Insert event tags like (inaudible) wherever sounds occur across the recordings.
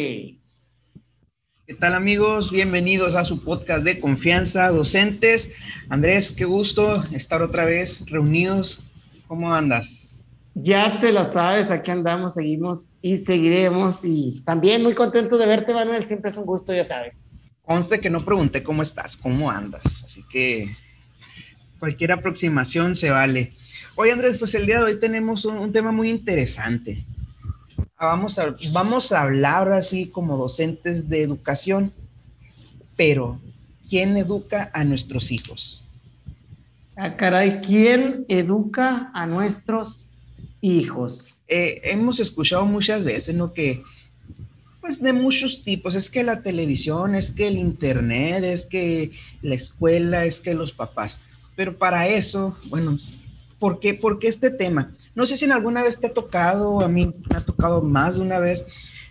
¿Qué tal amigos? Bienvenidos a su podcast de confianza, docentes. Andrés, qué gusto estar otra vez reunidos. ¿Cómo andas? Ya te lo sabes, aquí andamos, seguimos y seguiremos. Y también muy contento de verte, Manuel. Siempre es un gusto, ya sabes. Conste que no pregunté cómo estás, cómo andas. Así que cualquier aproximación se vale. Hoy, Andrés, pues el día de hoy tenemos un, un tema muy interesante. Vamos a, vamos a hablar así como docentes de educación, pero ¿quién educa a nuestros hijos? Ah, caray, ¿quién educa a nuestros hijos? Eh, hemos escuchado muchas veces, ¿no? Que, pues de muchos tipos, es que la televisión, es que el internet, es que la escuela, es que los papás. Pero para eso, bueno, ¿por qué, ¿por qué este tema? No sé si en alguna vez te ha tocado, a mí me ha tocado más de una vez,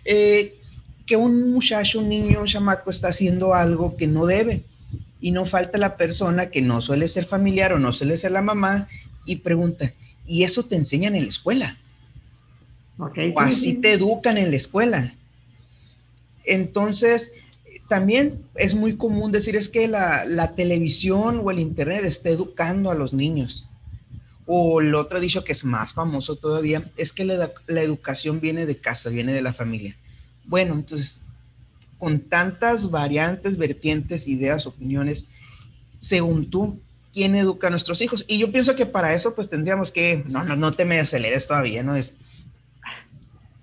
eh, que un muchacho, un niño, un chamaco está haciendo algo que no debe y no falta la persona que no suele ser familiar o no suele ser la mamá y pregunta, ¿y eso te enseñan en la escuela? Okay, o así te educan en la escuela. Entonces, también es muy común decir es que la, la televisión o el internet está educando a los niños. O el otro dicho que es más famoso todavía, es que la, educación viene de casa, viene de la familia. Bueno, entonces, con tantas variantes, vertientes, ideas, opiniones, según tú, ¿quién educa a nuestros hijos? Y yo pienso que para eso, pues tendríamos que, no, no, no te me aceleres todavía, ¿no? Es,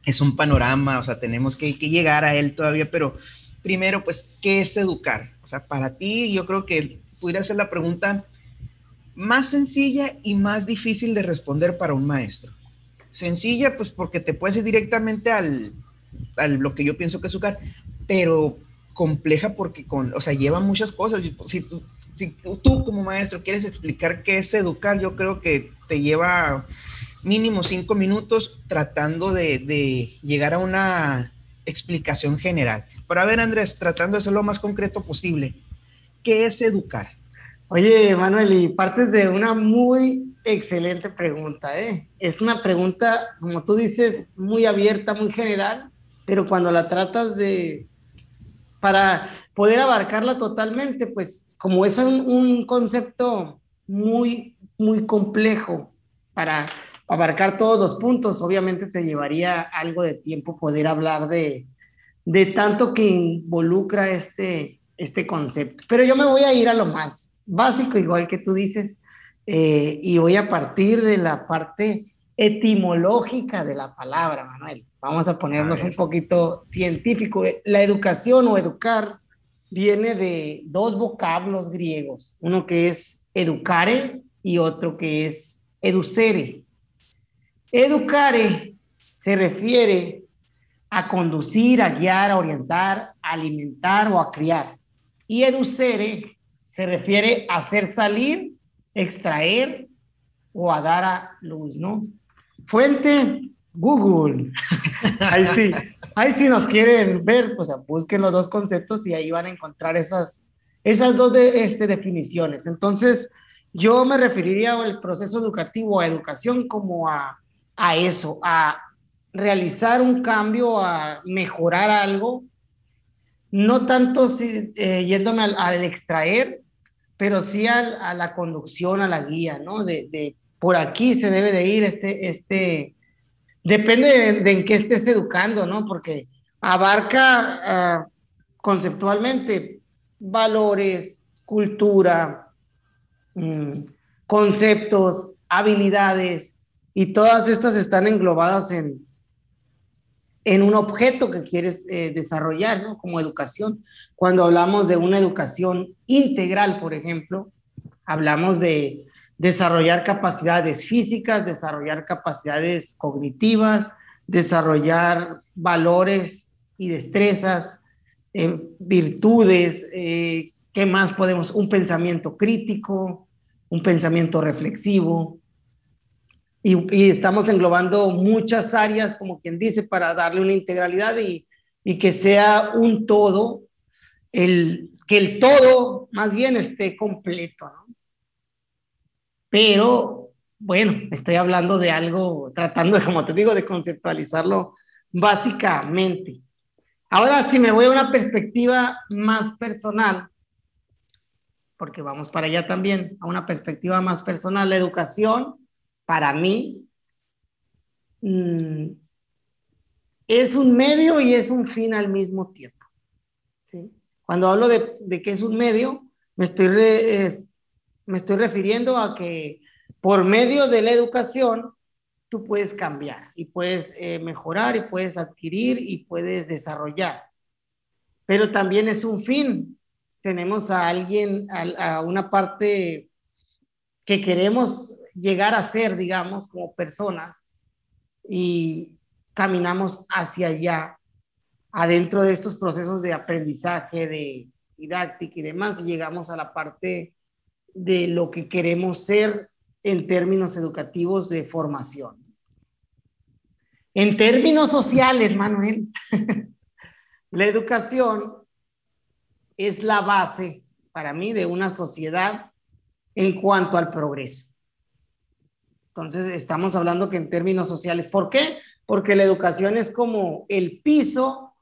es un panorama, o sea, tenemos que, que llegar a él todavía, pero primero, pues, ¿qué es educar? O sea, para ti, yo creo que pudiera ser la pregunta más sencilla y más difícil de responder para un maestro. Sencilla, pues porque te puedes ir directamente al, al lo que yo pienso que es educar, pero compleja porque con, o sea, lleva muchas cosas. Si tú, si tú como maestro quieres explicar qué es educar, yo creo que te lleva mínimo cinco minutos tratando de, de llegar a una explicación general. Pero a ver, Andrés, tratando de ser lo más concreto posible, ¿qué es educar? Oye, Manuel, y partes de una muy excelente pregunta, ¿eh? Es una pregunta, como tú dices, muy abierta, muy general, pero cuando la tratas de, para poder abarcarla totalmente, pues como es un, un concepto muy, muy complejo para abarcar todos los puntos, obviamente te llevaría algo de tiempo poder hablar de, de tanto que involucra este, este concepto. Pero yo me voy a ir a lo más básico, igual que tú dices, eh, y voy a partir de la parte etimológica de la palabra, Manuel. Vamos a ponernos a un poquito científico. La educación o educar viene de dos vocablos griegos, uno que es educare y otro que es educere. Educare se refiere a conducir, a guiar, a orientar, a alimentar o a criar. Y educere se refiere a hacer salir, extraer o a dar a luz, ¿no? Fuente, Google. (laughs) ahí sí, ahí sí nos quieren ver, pues busquen los dos conceptos y ahí van a encontrar esas, esas dos de, este, definiciones. Entonces, yo me referiría al proceso educativo, a educación, como a, a eso, a realizar un cambio, a mejorar algo, no tanto si, eh, yéndome al, al, extraer, pero sí a la conducción, a la guía, ¿no? De, de, por aquí se debe de ir este, este, depende de, en qué estés educando, ¿no? Porque abarca uh, conceptualmente valores, cultura, mmm, conceptos, habilidades, y todas estas están englobadas en, en un objeto que quieres eh, desarrollar. Como educación. Cuando hablamos de una educación integral, por ejemplo, hablamos de desarrollar capacidades físicas, desarrollar capacidades cognitivas, desarrollar valores y destrezas, eh, virtudes, eh, ¿qué más podemos? Un pensamiento crítico, un pensamiento reflexivo, y, y, estamos englobando muchas áreas, como quien dice, para darle una integralidad y, y, que sea un todo, el, que el todo más bien esté completo, ¿no? Pero, bueno, estoy hablando de algo, tratando, de, (laughs) como te digo, de conceptualizarlo básicamente. Ahora, si me voy a una perspectiva más personal, porque vamos para allá también, a una perspectiva más personal, la educación, para mí, mm, es un medio y es un fin al mismo tiempo. ¿sí? Cuando hablo de, de que es un medio, me estoy, me estoy refiriendo a que por medio de la educación tú puedes cambiar y puedes eh, mejorar y puedes adquirir y puedes desarrollar. Pero también es un fin. Tenemos a alguien, a, a una parte que queremos llegar a ser, digamos, como personas y caminamos hacia allá, adentro de estos procesos de aprendizaje, de didáctica y demás, y llegamos a la parte de lo que queremos ser en términos educativos de formación. En términos sociales, Manuel, (laughs) la educación es la base para mí de una sociedad en cuanto al progreso. Entonces, estamos hablando que en términos sociales, ¿por qué? Porque la educación es como el piso,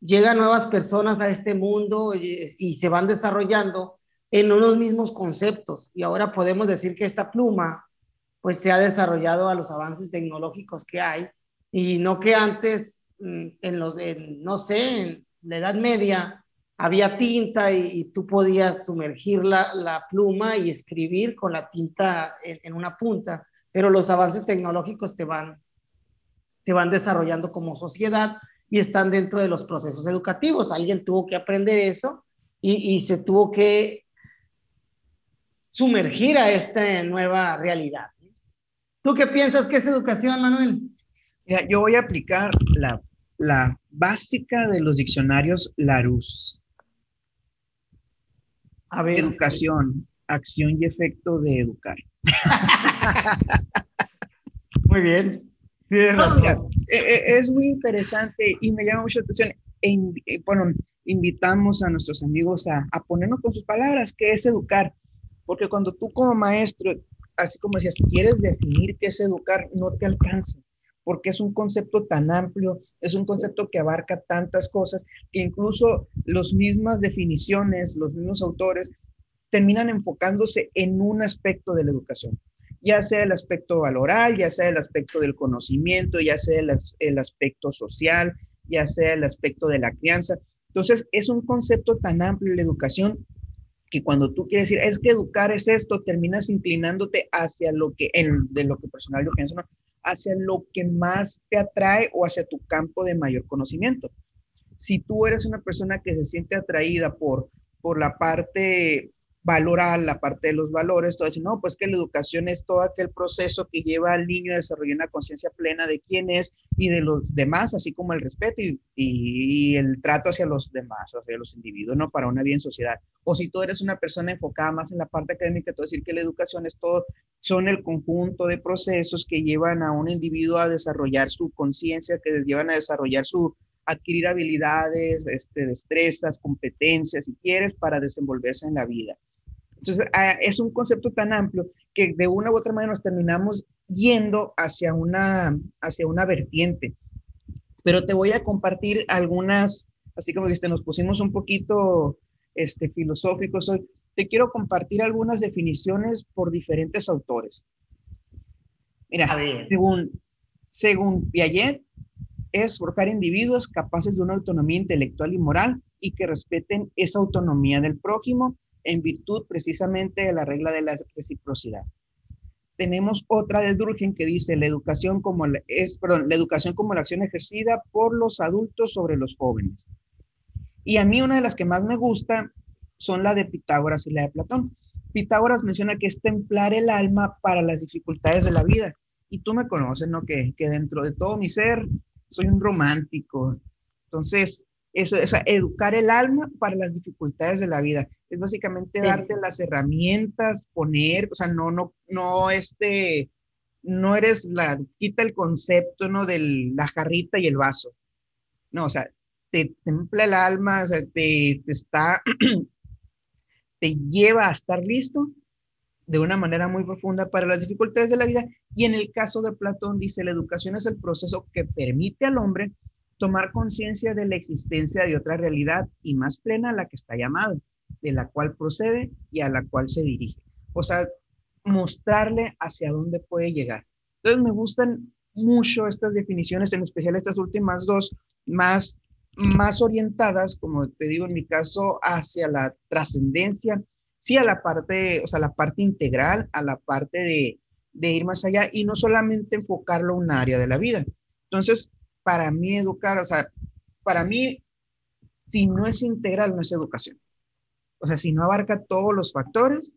llegan nuevas personas a este mundo y, y se van desarrollando en unos mismos conceptos. Y ahora podemos decir que esta pluma pues se ha desarrollado a los avances tecnológicos que hay y no que antes, mm, en los, no sé, en la Edad Media había tinta y, tú podías sumergir la, la, pluma y escribir con la tinta en, en, una punta, pero los avances tecnológicos te van, te van desarrollando como sociedad y están dentro de los procesos educativos. Alguien tuvo que aprender eso y, y se tuvo que sumergir a esta nueva realidad. ¿Tú qué piensas que es educación, Manuel? Mira, yo voy a aplicar la, la básica de los diccionarios Larousse. A ver. Educación, acción y efecto de educar. (laughs) muy bien. Tienes razón. E, e, es muy interesante y me llama mucho la atención. E, bueno, invitamos a nuestros amigos a, a ponernos con sus palabras, qué es educar. Porque cuando tú como maestro, así como decías, quieres definir qué es educar, no te alcanza, porque es un concepto tan amplio, es un concepto que abarca tantas cosas, que incluso las mismas definiciones, los mismos autores, terminan enfocándose en un aspecto de la educación, ya sea el aspecto valoral, ya sea el aspecto del conocimiento, ya sea el, el aspecto social, ya sea el aspecto de la crianza. Entonces, es un concepto tan amplio la educación que cuando tú quieres decir, es que educar es esto, terminas inclinándote hacia lo que, en, de lo que personal yo pienso, ¿no? Hacia lo que más te atrae o hacia tu campo de mayor conocimiento. Si tú eres una persona que se siente atraída por, por la parte valorar la parte de los valores, todo eso, no, pues que la educación es todo aquel proceso que lleva al niño a desarrollar una conciencia plena de quién es y de los demás, así como el respeto y, y, el trato hacia los demás, hacia los individuos, ¿no? Para una bien sociedad. O si tú eres una persona enfocada más en la parte académica, tú decir que la educación es todo, son el conjunto de procesos que llevan a un individuo a desarrollar su conciencia, que les llevan a desarrollar su, adquirir habilidades, este, destrezas, competencias, si quieres, para desenvolverse en la vida. Entonces, ah, es un concepto tan amplio que de una u otra manera nos terminamos yendo hacia una, hacia una vertiente. Pero te voy a compartir algunas, así como que nos pusimos un poquito este, filosóficos hoy, te quiero compartir algunas definiciones por diferentes autores. Mira, según, según Piaget, es forjar individuos capaces de una autonomía intelectual y moral y que respeten esa autonomía del prójimo en virtud precisamente de la regla de la reciprocidad. Tenemos otra de Durkheim que dice la educación como la, es, perdón, la educación como la acción ejercida por los adultos sobre los jóvenes. Y a mí una de las que más me gusta son la de Pitágoras y la de Platón. Pitágoras menciona que es templar el alma para las dificultades de la vida. Y tú me conoces, ¿no? Que, que dentro de todo mi ser soy un romántico. Entonces, eso, es educar el alma para las dificultades de la vida. Es básicamente darte las herramientas, poner, o sea, no, no, no, este, no eres la, quita el concepto, ¿no? De la jarrita y el vaso. No, o sea, te templa el alma, o sea, te, te está, (clears throat) te lleva a estar listo de una manera muy profunda para las dificultades de la vida. Y en el caso de Platón dice, la educación es el proceso que permite al hombre tomar conciencia de la existencia de otra realidad y más plena a la que está llamado, de la cual procede y a la cual se dirige. O sea, mostrarle hacia dónde puede llegar. Entonces me gustan mucho estas definiciones, en especial estas últimas dos, más, más orientadas, como te digo en mi caso, hacia la trascendencia, sí a la parte, o sea, la parte integral, a la parte de, de ir más allá y no solamente enfocarlo a un área de la vida. Entonces, para mí educar, o sea, para mí, si no es integral, no es educación. O sea, si no abarca todos los factores,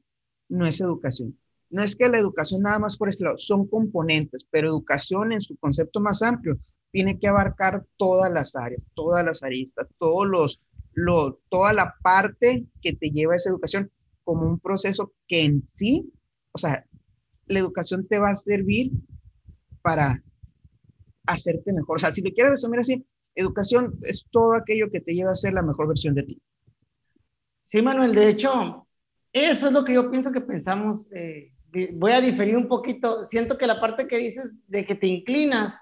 no es educación. No es que la educación nada más por este lado, son componentes, pero educación en su concepto más amplio tiene que abarcar todas las áreas, todas las aristas, todos los, lo, toda la parte que te lleva a esa educación como un proceso que en sí, o sea, la educación te va a servir para hacerte mejor. O sea, si lo quieres resumir así, educación es todo aquello que te lleva a ser la mejor versión de ti. Sí, Manuel, de hecho, eso es lo que yo pienso que pensamos. Eh, voy a diferir un poquito. Siento que la parte que dices de que te inclinas,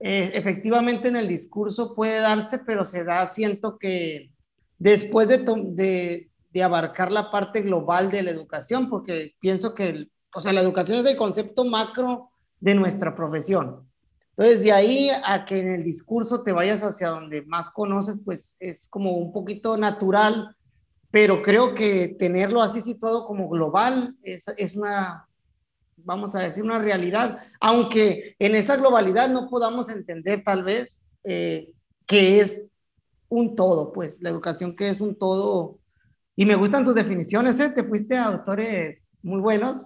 eh, efectivamente en el discurso puede darse, pero se da, siento que después de, de, de abarcar la parte global de la educación, porque pienso que, o sea, la educación es el concepto macro de nuestra profesión. Entonces, de ahí a que en el discurso te vayas hacia donde más conoces, pues es como un poquito natural, pero creo que tenerlo así situado como global es, es una, vamos a decir, una realidad, aunque en esa globalidad no podamos entender tal vez eh, que es un todo, pues la educación que es un todo. Y me gustan tus definiciones, ¿eh? te fuiste a autores muy buenos.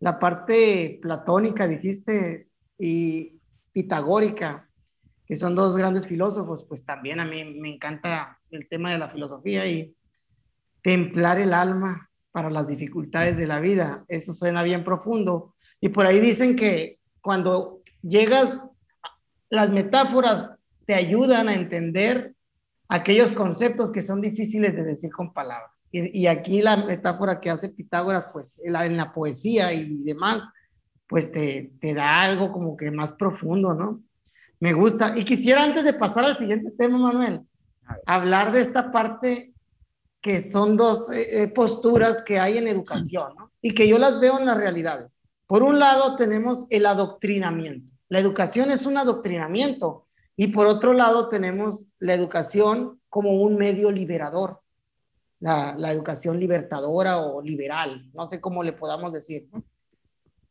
La parte platónica, dijiste, y pitagórica, que son dos grandes filósofos, pues también a mí me encanta el tema de la filosofía y templar el alma para las dificultades de la vida. Eso suena bien profundo. Y por ahí dicen que cuando llegas, las metáforas te ayudan a entender aquellos conceptos que son difíciles de decir con palabras. Y, aquí la metáfora que hace Pitágoras, pues en la, poesía y demás, pues te, te da algo como que más profundo, ¿no? Me gusta. Y quisiera antes de pasar al siguiente tema, Manuel, hablar de esta parte que son dos eh, eh, posturas que hay en educación, ¿no? Y que yo las veo en las realidades. Por un lado tenemos el adoctrinamiento. La educación es un adoctrinamiento. Y por otro lado tenemos la educación como un medio liberador. La, la educación libertadora o liberal, no sé cómo le podamos decir. ¿no?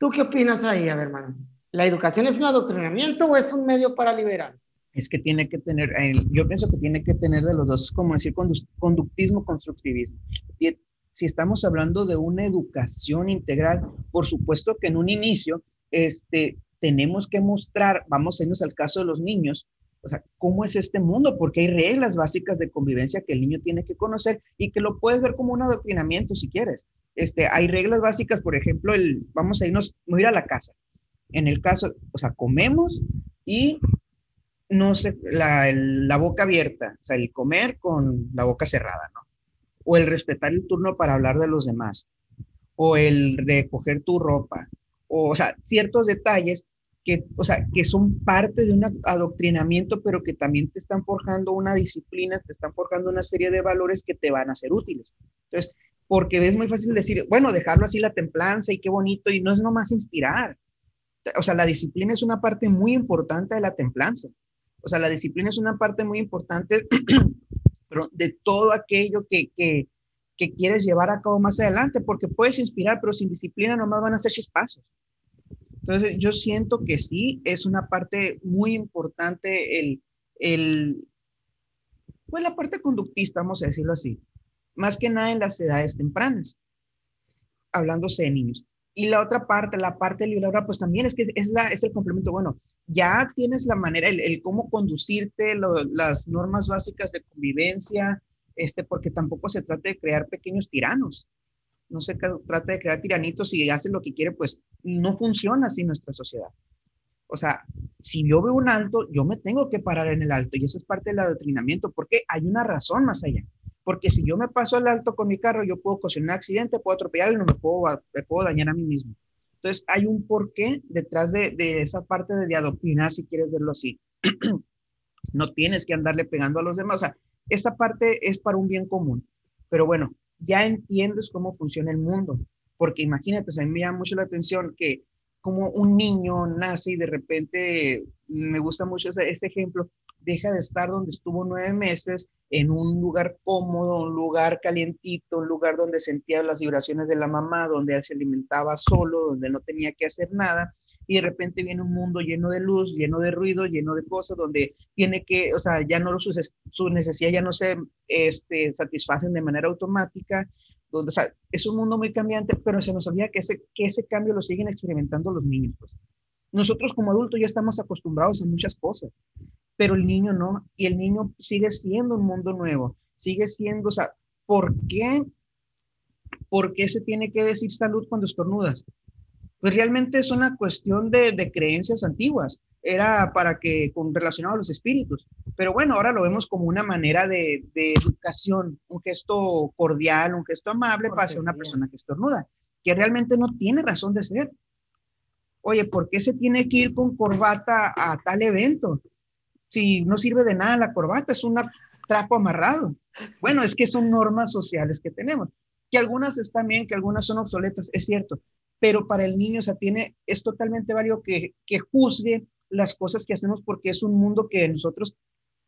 ¿Tú qué opinas ahí, a ver, hermano? ¿La educación es un adoctrinamiento o es un medio para liberarse? Es que tiene que tener, yo pienso que tiene que tener de los dos, como decir, conductismo, constructivismo. si estamos hablando de una educación integral, por supuesto que en un inicio, este, tenemos que mostrar, vamos a irnos al caso de los niños, o sea, cómo es este mundo, porque hay reglas básicas de convivencia que el niño tiene que conocer y que lo puedes ver como un adoctrinamiento si quieres. Este, hay reglas básicas, por ejemplo, el, vamos a irnos, a ir a la casa. En el caso, o sea, comemos y no sé, la, la boca abierta, o sea, el comer con la boca cerrada, ¿no? O el respetar el turno para hablar de los demás, o el recoger tu ropa, o, o sea, ciertos detalles que, o sea, que son parte de un adoctrinamiento, pero que también te están forjando una disciplina, te están forjando una serie de valores que te van a ser útiles. Entonces, porque es muy fácil decir, bueno, dejarlo así la templanza y qué bonito, y no es nomás inspirar. O sea, la disciplina es una parte muy importante de la templanza. O sea, la disciplina es una parte muy importante (clears throat) de todo aquello que, que, que quieres llevar a cabo más adelante, porque puedes inspirar, pero sin disciplina nomás van a ser chispazos. Entonces, yo siento que sí, es una parte muy importante el, el, pues la parte conductista, vamos a decirlo así, más que nada en las edades tempranas, hablándose de niños. Y la otra parte, la parte liberadora, pues también es que es, la, es el complemento, bueno, ya tienes la manera, el, el cómo conducirte, las normas básicas de convivencia, este, porque tampoco se trata de crear pequeños tiranos, no se trata de crear tiranitos y hacen lo que quiere, pues no funciona así nuestra sociedad. O sea, si yo veo un alto, yo me tengo que parar en el alto y eso es parte del adoctrinamiento porque hay una razón más allá. Porque si yo me paso al alto con mi carro, yo puedo ocasionar un accidente, puedo atropellar y no me puedo, dañar a mí mismo. Entonces, hay un porqué detrás de, de esa parte de, de adoctrinar, si quieres verlo así. (clears throat) no tienes que andarle pegando a los demás. O sea, esa parte es para un bien común. Pero bueno, ya entiendes cómo funciona el mundo, porque imagínate, a mí me llama mucho la atención que como un niño nace y de repente, me gusta mucho ese, ejemplo, deja de estar donde estuvo nueve meses en un lugar cómodo, un lugar calientito, un lugar donde sentía las vibraciones de la mamá, donde se alimentaba solo, donde no tenía que hacer nada, y de repente viene un mundo lleno de luz, lleno de ruido, lleno de cosas, donde tiene que, o sea, ya no sus, necesidades ya no se este, satisfacen de manera automática, es un mundo muy cambiante, pero se nos olvida que ese, que ese cambio lo siguen experimentando los niños. Pues. Nosotros como adultos ya estamos acostumbrados a muchas cosas, pero el niño no, y el niño sigue siendo un mundo nuevo, sigue siendo, o sea, ¿por qué? ¿Por qué se tiene que decir salud cuando estornudas? Pues realmente es una cuestión de, de creencias antiguas, era para que, con relacionado a los espíritus, pero bueno, ahora lo vemos como una manera de, de educación, un gesto cordial, un gesto amable para ser una persona que estornuda, que realmente no tiene razón de ser. Oye, ¿por qué se tiene que ir con corbata a tal evento? si no sirve de nada la corbata, es un trapo amarrado. Bueno, es que son normas sociales que tenemos, que algunas están bien, que algunas son obsoletas, es cierto, pero para el niño, o sea, tiene, es totalmente válido que, que juzgue las cosas que hacemos porque es un mundo que nosotros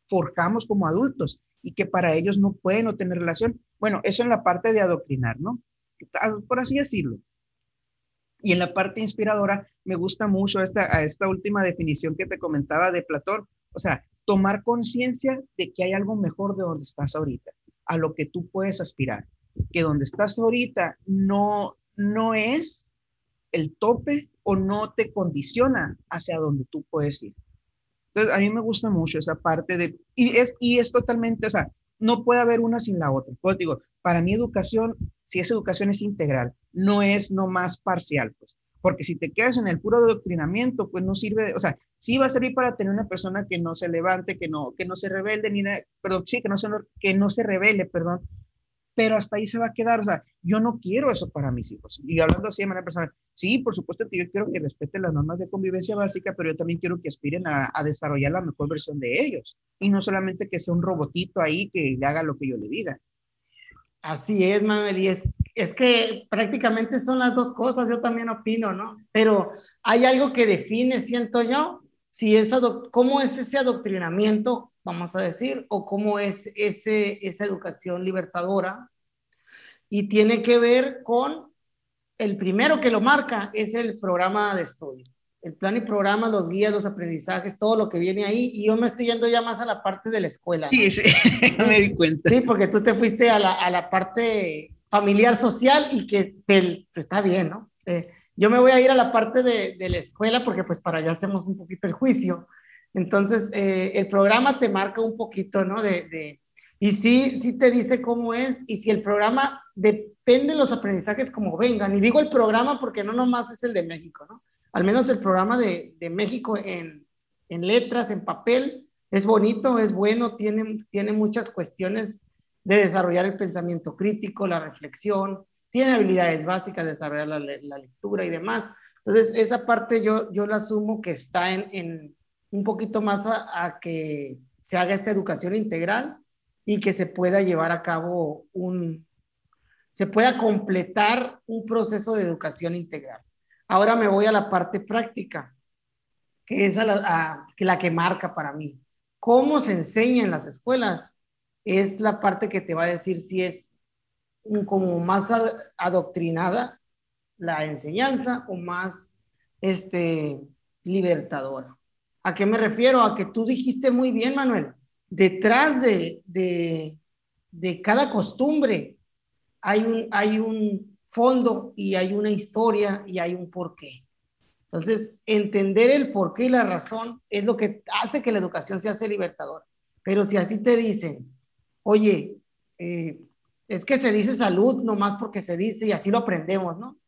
forjamos como adultos y que para ellos no pueden no tener relación. Bueno, eso en la parte de adoctrinar, ¿no? Por así decirlo. Y en la parte inspiradora, me gusta mucho esta, esta última definición que te comentaba de Platón, o sea, tomar conciencia de que hay algo mejor de donde estás ahorita, a lo que tú puedes aspirar, que donde estás ahorita no, no es el tope o no te condiciona hacia donde tú puedes ir. Entonces, a mí me gusta mucho esa parte de, y es, y es totalmente, o sea, no puede haber una sin la otra. Pues digo, para mi educación, si esa educación es integral, no es nomás parcial, pues porque si te quedas en el puro adoctrinamiento, pues no sirve, o sea, sí va a servir para tener una persona que no se levante, que no, que no se rebelde, ni nada, perdón, sí, que no se, que no se revele, perdón, pero hasta ahí se va a quedar, o sea, yo no quiero eso para mis hijos. Y hablando así de manera personal, sí, por supuesto que yo quiero que respeten las normas de convivencia básica, pero yo también quiero que aspiren a, a desarrollar la mejor versión de ellos, y no solamente que sea un robotito ahí que le haga lo que yo le diga. Así es, Manuel, y es, es que prácticamente son las dos cosas, yo también opino, ¿no? Pero hay algo que define, siento yo, si es cómo es ese adoctrinamiento, vamos a decir, o cómo es ese, esa educación libertadora, y tiene que ver con, el primero que lo marca es el programa de estudio el plan y programa, los guías, los aprendizajes, todo lo que viene ahí, y yo me estoy yendo ya más a la parte de la escuela. Sí, sí, (laughs) me di cuenta. Sí, porque tú te fuiste a la, a la parte familiar, social, y que te, pues, está bien, ¿no? Eh, yo me voy a ir a la parte de, de, la escuela, porque pues para allá hacemos un poquito el juicio. Entonces, eh, el programa te marca un poquito, ¿no? De, de, y sí, sí te dice cómo es, y si el programa depende de los aprendizajes como vengan, y digo el programa porque no nomás es el de México, ¿no? al menos el programa de, de México en, en, letras, en papel, es bonito, es bueno, tiene, tiene muchas cuestiones de desarrollar el pensamiento crítico, la reflexión, tiene habilidades básicas de desarrollar la, la lectura y demás. Entonces, esa parte yo, yo la asumo que está en, en un poquito más a, que se haga esta educación integral y que se pueda llevar a cabo un, se pueda completar un proceso de educación integral. Ahora me voy a la parte práctica, que es la, la que marca para mí. ¿Cómo se enseña en las escuelas? Es la parte que te va a decir si es como más adoctrinada la enseñanza o más este, libertadora. ¿A qué me refiero? A que tú dijiste muy bien, Manuel. Detrás de, de, de cada costumbre hay un, hay un fondo y hay una historia y hay un porqué. Entonces, entender el porqué y la razón es lo que hace que la educación se hace libertadora. Pero si así te dicen, oye, eh, es que se dice salud nomás porque se dice y así lo aprendemos, ¿no?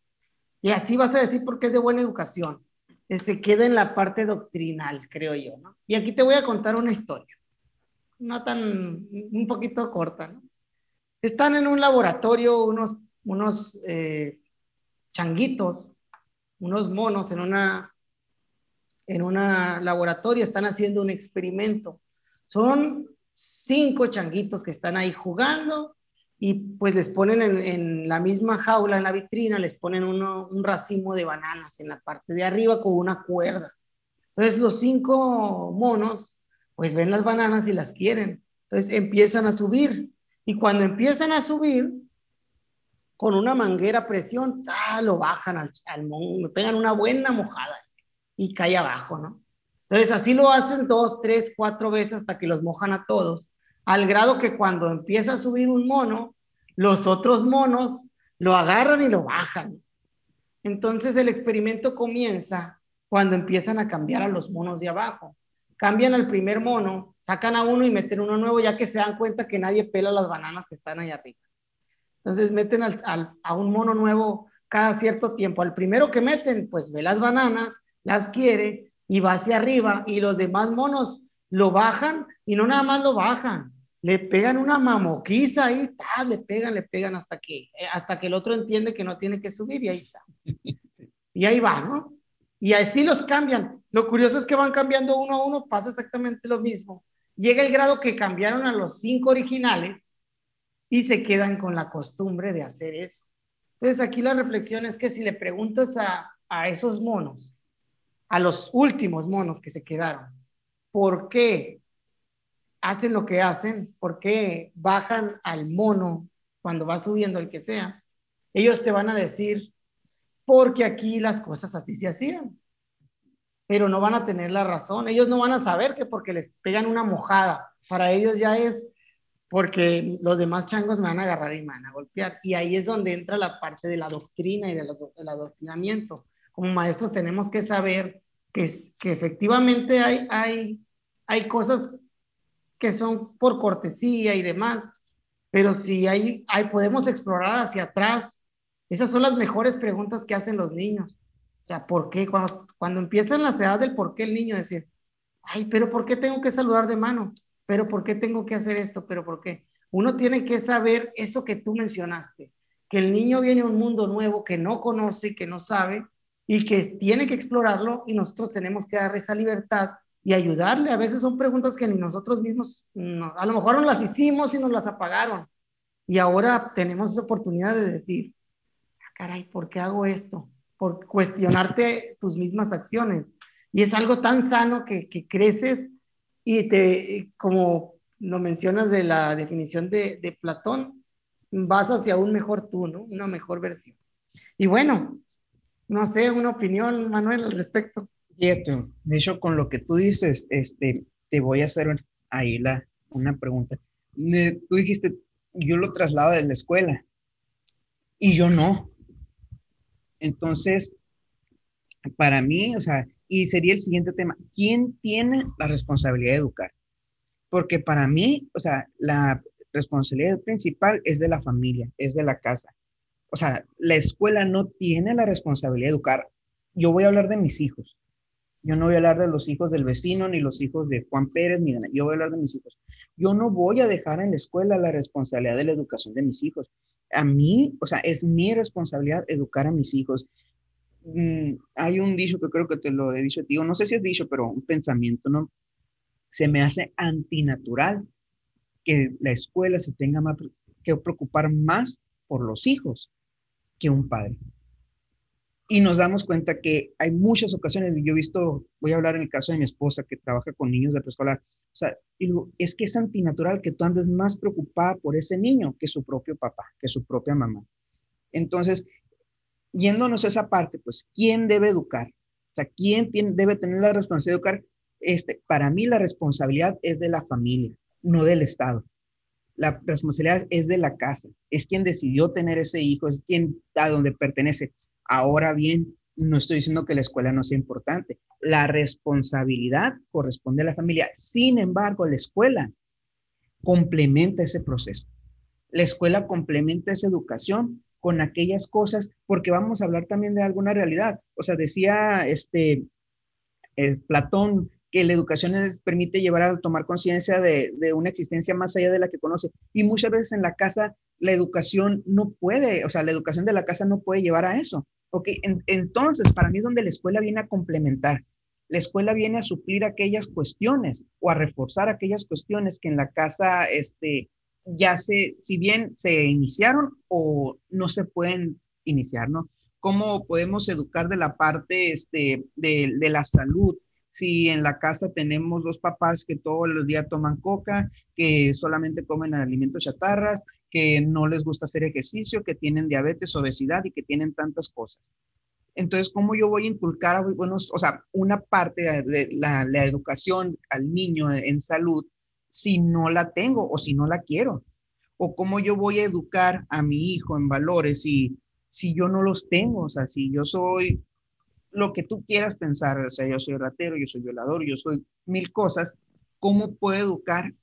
Y así vas a decir porque es de buena educación. Eh, se queda en la parte doctrinal, creo yo, ¿no? Y aquí te voy a contar una historia, no tan, un poquito corta, ¿no? Están en un laboratorio unos unos eh, changuitos, unos monos en una, en una laboratorio, están haciendo un experimento Son cinco changuitos que están ahí jugando y pues les ponen en, la misma jaula, en la vitrina, les ponen un racimo de bananas en la parte de arriba con una cuerda. Entonces los cinco monos pues ven las bananas y las quieren. Entonces empiezan a subir y cuando empiezan a subir, con una manguera a presión, lo bajan al, al mono, me pegan una buena mojada y cae abajo, ¿no? Entonces así lo hacen dos, tres, cuatro veces hasta que los mojan a todos, al grado que cuando empieza a subir un mono, los otros monos lo agarran y lo bajan. Entonces el experimento comienza cuando empiezan a cambiar a los monos de abajo. Cambian al primer mono, sacan a uno y meten uno nuevo, ya que se dan cuenta que nadie pela las bananas que están ahí arriba. Entonces meten a un mono nuevo cada cierto tiempo. Al primero que meten, pues ve las bananas, las quiere y va hacia arriba y los demás monos lo bajan y no nada más lo bajan, le pegan una mamoquiza ahí, le pegan, le pegan hasta que, hasta que el otro entiende que no tiene que subir y ahí está. (laughs) Y ahí va, ¿no? Y así los cambian. Lo curioso es que van cambiando uno a uno, pasa exactamente lo mismo. Llega el grado que cambiaron a los cinco originales y se quedan con la costumbre de hacer eso. Entonces aquí la reflexión es que si le preguntas a, a esos monos, a los últimos monos que se quedaron, ¿por qué hacen lo que hacen? ¿Por qué bajan al mono cuando va subiendo el que sea? Ellos te van a decir, porque aquí las cosas así se hacían. Pero no van a tener la razón. Ellos no van a saber que porque les pegan una mojada. Para ellos ya es porque los demás changos me van a agarrar y me van a golpear. Y ahí es donde entra la parte de la doctrina y del, adoctrinamiento. Como maestros tenemos que saber que, que efectivamente hay, hay, hay cosas que son por cortesía y demás, pero si hay, hay, podemos explorar hacia atrás, esas son las mejores preguntas que hacen los niños. O sea, ¿por qué? Cuando, cuando empiezan las edades del por qué el niño decir, ay, pero ¿por qué tengo que saludar de mano? pero ¿por qué tengo que hacer esto? Pero ¿por qué? Uno tiene que saber eso que tú mencionaste, que el niño viene a un mundo nuevo que no conoce, que no sabe y que tiene que explorarlo y nosotros tenemos que dar esa libertad y ayudarle. A veces son preguntas que ni nosotros mismos, a lo mejor no las hicimos y nos las apagaron. Y ahora tenemos esa oportunidad de decir, ah, caray, ¿por qué hago esto? Por cuestionarte tus mismas acciones. Y es algo tan sano que, que creces y te, como lo mencionas de la definición de, de Platón, vas hacia un mejor tú, ¿no? Una mejor versión. Y bueno, no sé, una opinión, Manuel, al respecto. Cierto. De hecho, con lo que tú dices, este, te voy a hacer ahí la, una pregunta. Tú dijiste, yo lo traslado de la escuela y yo no. Entonces, para mí, o sea, y sería el siguiente tema, ¿quién tiene la responsabilidad de educar? Porque para mí, o sea, la responsabilidad principal es de la familia, es de la casa. O sea, la escuela no tiene la responsabilidad de educar. Yo voy a hablar de mis hijos. Yo no voy a hablar de los hijos del vecino, ni los hijos de Juan Pérez, ni de... Yo voy a hablar de mis hijos. Yo no voy a dejar en la escuela la responsabilidad de la educación de mis hijos. A mí, o sea, es mi responsabilidad educar a mis hijos. Mm, hay un dicho que creo que te lo he dicho ti, no sé si es dicho, pero un pensamiento, ¿no? Se me hace antinatural que la escuela se tenga que preocupar más por los hijos que un padre. Y nos damos cuenta que hay muchas ocasiones, y yo he visto, voy a hablar en el caso de mi esposa que trabaja con niños de preescolar, o sea, es que es antinatural que tú andes más preocupada por ese niño que su propio papá, que su propia mamá. Entonces, yéndonos a esa parte, pues, ¿quién debe educar? O sea, ¿quién tiene, debe tener la responsabilidad de educar? Este, para mí la responsabilidad es de la familia, no del Estado. La responsabilidad es de la casa, es quien decidió tener ese hijo, es quien a donde pertenece. Ahora bien, no estoy diciendo que la escuela no sea importante. La responsabilidad corresponde a la familia. Sin embargo, la escuela complementa ese proceso. La escuela complementa esa educación con aquellas cosas, porque vamos a hablar también de alguna realidad. O sea, decía este eh, Platón que la educación les permite llevar a tomar conciencia de, una existencia más allá de la que conoce. Y muchas veces en la casa la educación no puede, o sea, la educación de la casa no puede llevar a eso. Ok, entonces para mí es donde la escuela viene a complementar. La escuela viene a suplir aquellas cuestiones o a reforzar aquellas cuestiones que en la casa, este, ya se, si bien se iniciaron o no se pueden iniciar, ¿no? ¿Cómo podemos educar de la parte este, de, de la salud? Si en la casa tenemos dos papás que todos los días toman coca, que solamente comen alimentos chatarras, que no les gusta hacer ejercicio, que tienen diabetes, obesidad y que tienen tantas cosas. Entonces, ¿cómo yo voy a inculcar, bueno, o sea, una parte de la, la educación al niño en salud si no la tengo o si no la quiero? ¿O cómo yo voy a educar a mi hijo en valores si, si yo no los tengo? O sea, si yo soy lo que tú quieras pensar, o sea, yo soy ratero, yo soy violador, yo soy mil cosas, ¿cómo puedo educar?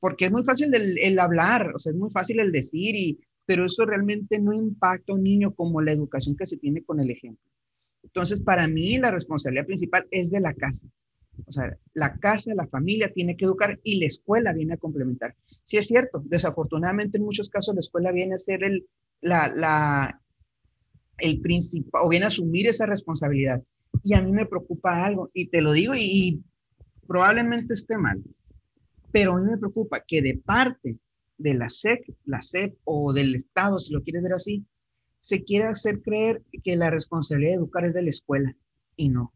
Porque es muy fácil el, el hablar, o sea, es muy fácil el decir, y, pero eso realmente no impacta a un niño como la educación que se tiene con el ejemplo. Entonces, para mí, la responsabilidad principal es de la casa. O sea, la casa, la familia tiene que educar y la escuela viene a complementar. Sí es cierto, desafortunadamente en muchos casos la escuela viene a ser el, la, la, el principal, o viene a asumir esa responsabilidad. Y a mí me preocupa algo, y te lo digo, y, y probablemente esté mal, pero a mí me preocupa que de parte de la SEC, la SEP o del Estado, si lo quieres ver así, se quiere hacer creer que la responsabilidad de educar es de la escuela y no.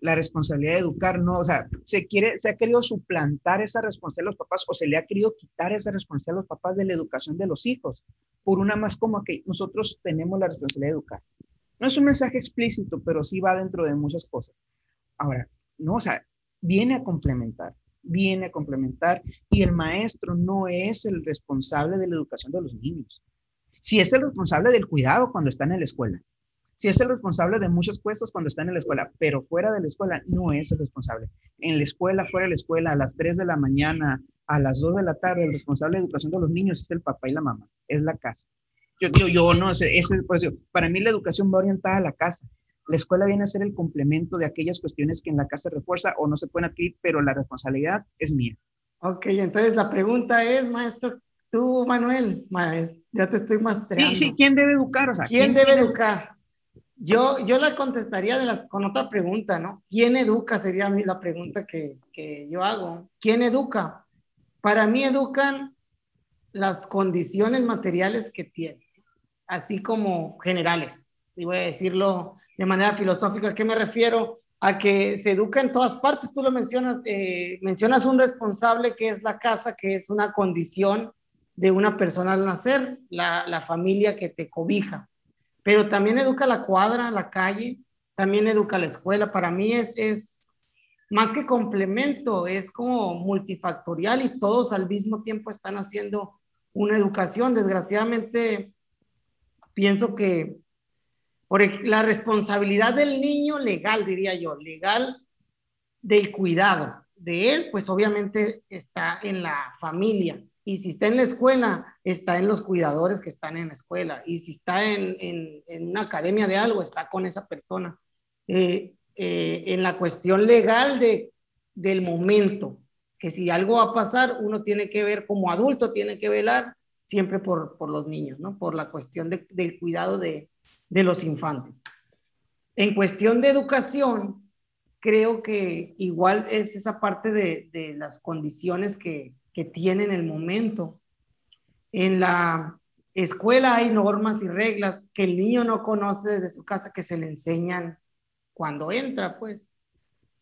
La responsabilidad de educar no, o sea, se quiere, se ha querido suplantar esa responsabilidad a los papás o se le ha querido quitar esa responsabilidad a los papás de la educación de los hijos por una más como que nosotros tenemos la responsabilidad de educar. No es un mensaje explícito, pero sí va dentro de muchas cosas. Ahora, no, o sea, viene a complementar, viene a complementar y el maestro no es el responsable de la educación de los niños si es el responsable del cuidado cuando está en la escuela, si es el responsable de muchas puestos cuando está en la escuela, pero fuera de la escuela no es el responsable. En la escuela, fuera de la escuela, a las 3 de la mañana, a las 2 de la tarde, el responsable de educación de los niños es el papá y la mamá, es la casa. Yo digo, yo no, ese, ese pues, para mí la educación va orientada a la casa. La escuela viene a ser el complemento de aquellas cuestiones que en la casa refuerza o no se pueden adquirir, pero la responsabilidad es mía. Ok, entonces la pregunta es, maestro, Tú, Manuel, maestro, ya te estoy mostrando. Sí, sí, ¿quién debe educar? O sea, ¿Quién, debe educar? Yo, yo la contestaría de las, con otra pregunta, ¿no? ¿Quién educa? Sería a mí la pregunta que, que yo hago. ¿Quién educa? Para mí educan las condiciones materiales que tienen, así como generales. Y voy a decirlo de manera filosófica, ¿a qué me refiero? A que se educa en todas partes. Tú lo mencionas, eh, mencionas un responsable que es la casa, que es una condición de una persona al nacer, la, familia que te cobija. Pero también educa la cuadra, la calle, también educa la escuela. Para mí es, es más que complemento, es como multifactorial y todos al mismo tiempo están haciendo una educación. Desgraciadamente, pienso que la responsabilidad del niño legal, diría yo, legal del cuidado de él, pues obviamente está en la familia y si está en la escuela, está en los cuidadores que están en la escuela. Y si está en, en, una academia de algo, está con esa persona. Eh, eh, en la cuestión legal de, del momento, que si algo va a pasar, uno tiene que ver como adulto, tiene que velar siempre por, por los niños, ¿no? Por la cuestión de, del cuidado de, de los infantes. En cuestión de educación, creo que igual es esa parte de, de las condiciones que, que tienen el momento. En la escuela hay normas y reglas que el niño no conoce desde su casa que se le enseñan cuando entra, pues.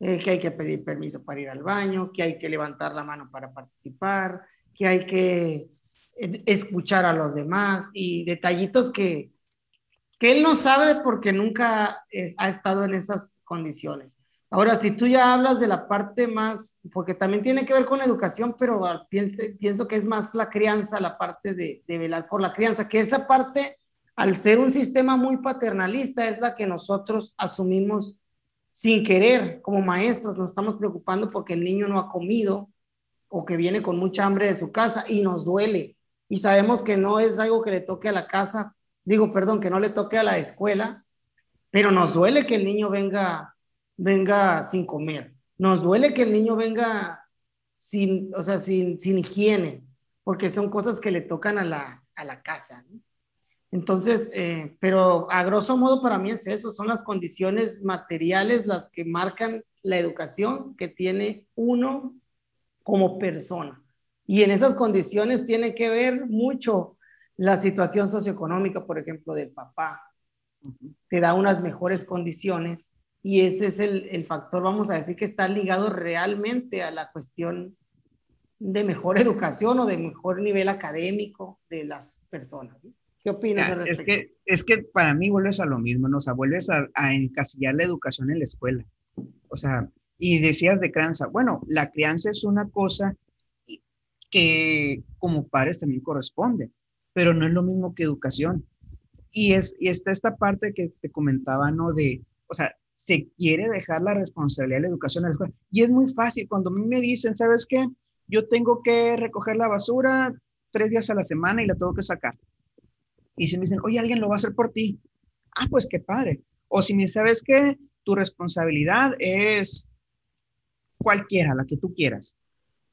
Eh, que hay que pedir permiso para ir al baño, que hay que levantar la mano para participar, que hay que eh, escuchar a los demás y detallitos que, que él no sabe porque nunca ha estado en esas condiciones. Ahora, si tú ya hablas de la parte más, porque también tiene que ver con educación, pero pienso, pienso que es más la crianza, la parte de, de, velar por la crianza, que esa parte, al ser un sistema muy paternalista, es la que nosotros asumimos sin querer como maestros. Nos estamos preocupando porque el niño no ha comido o que viene con mucha hambre de su casa y nos duele. Y sabemos que no es algo que le toque a la casa, digo, perdón, que no le toque a la escuela, pero nos duele que el niño venga venga sin comer. Nos duele que el niño venga sin, o sea, sin, sin higiene, porque son cosas que le tocan a la, a la casa. Entonces, eh, pero a grosso modo para mí es eso, son las condiciones materiales las que marcan la educación que tiene uno como persona. Y en esas condiciones tiene que ver mucho la situación socioeconómica, por ejemplo, del papá. Te da unas mejores condiciones y ese es el, el factor, vamos a decir, que está ligado realmente a la cuestión de mejor (laughs) educación o de mejor nivel académico de las personas. ¿Qué opinas al respecto? Es que, es que para mí vuelves a lo mismo, ¿no? O sea, vuelves a, encasillar la educación en la escuela. O sea, y decías de crianza. Bueno, la crianza es una cosa que como padres también corresponde, pero no es lo mismo que educación. Y, es, y está esta parte que te comentaba, ¿no? De, o sea, se quiere dejar la responsabilidad de la educación a la escuela. Y es muy fácil, cuando a mí me dicen, ¿sabes qué? Yo tengo que recoger la basura tres días a la semana y la tengo que sacar y si me dicen, oye, alguien lo va a hacer por ti, ah, pues qué padre. O si me sabes que tu responsabilidad es cualquiera, la que tú quieras.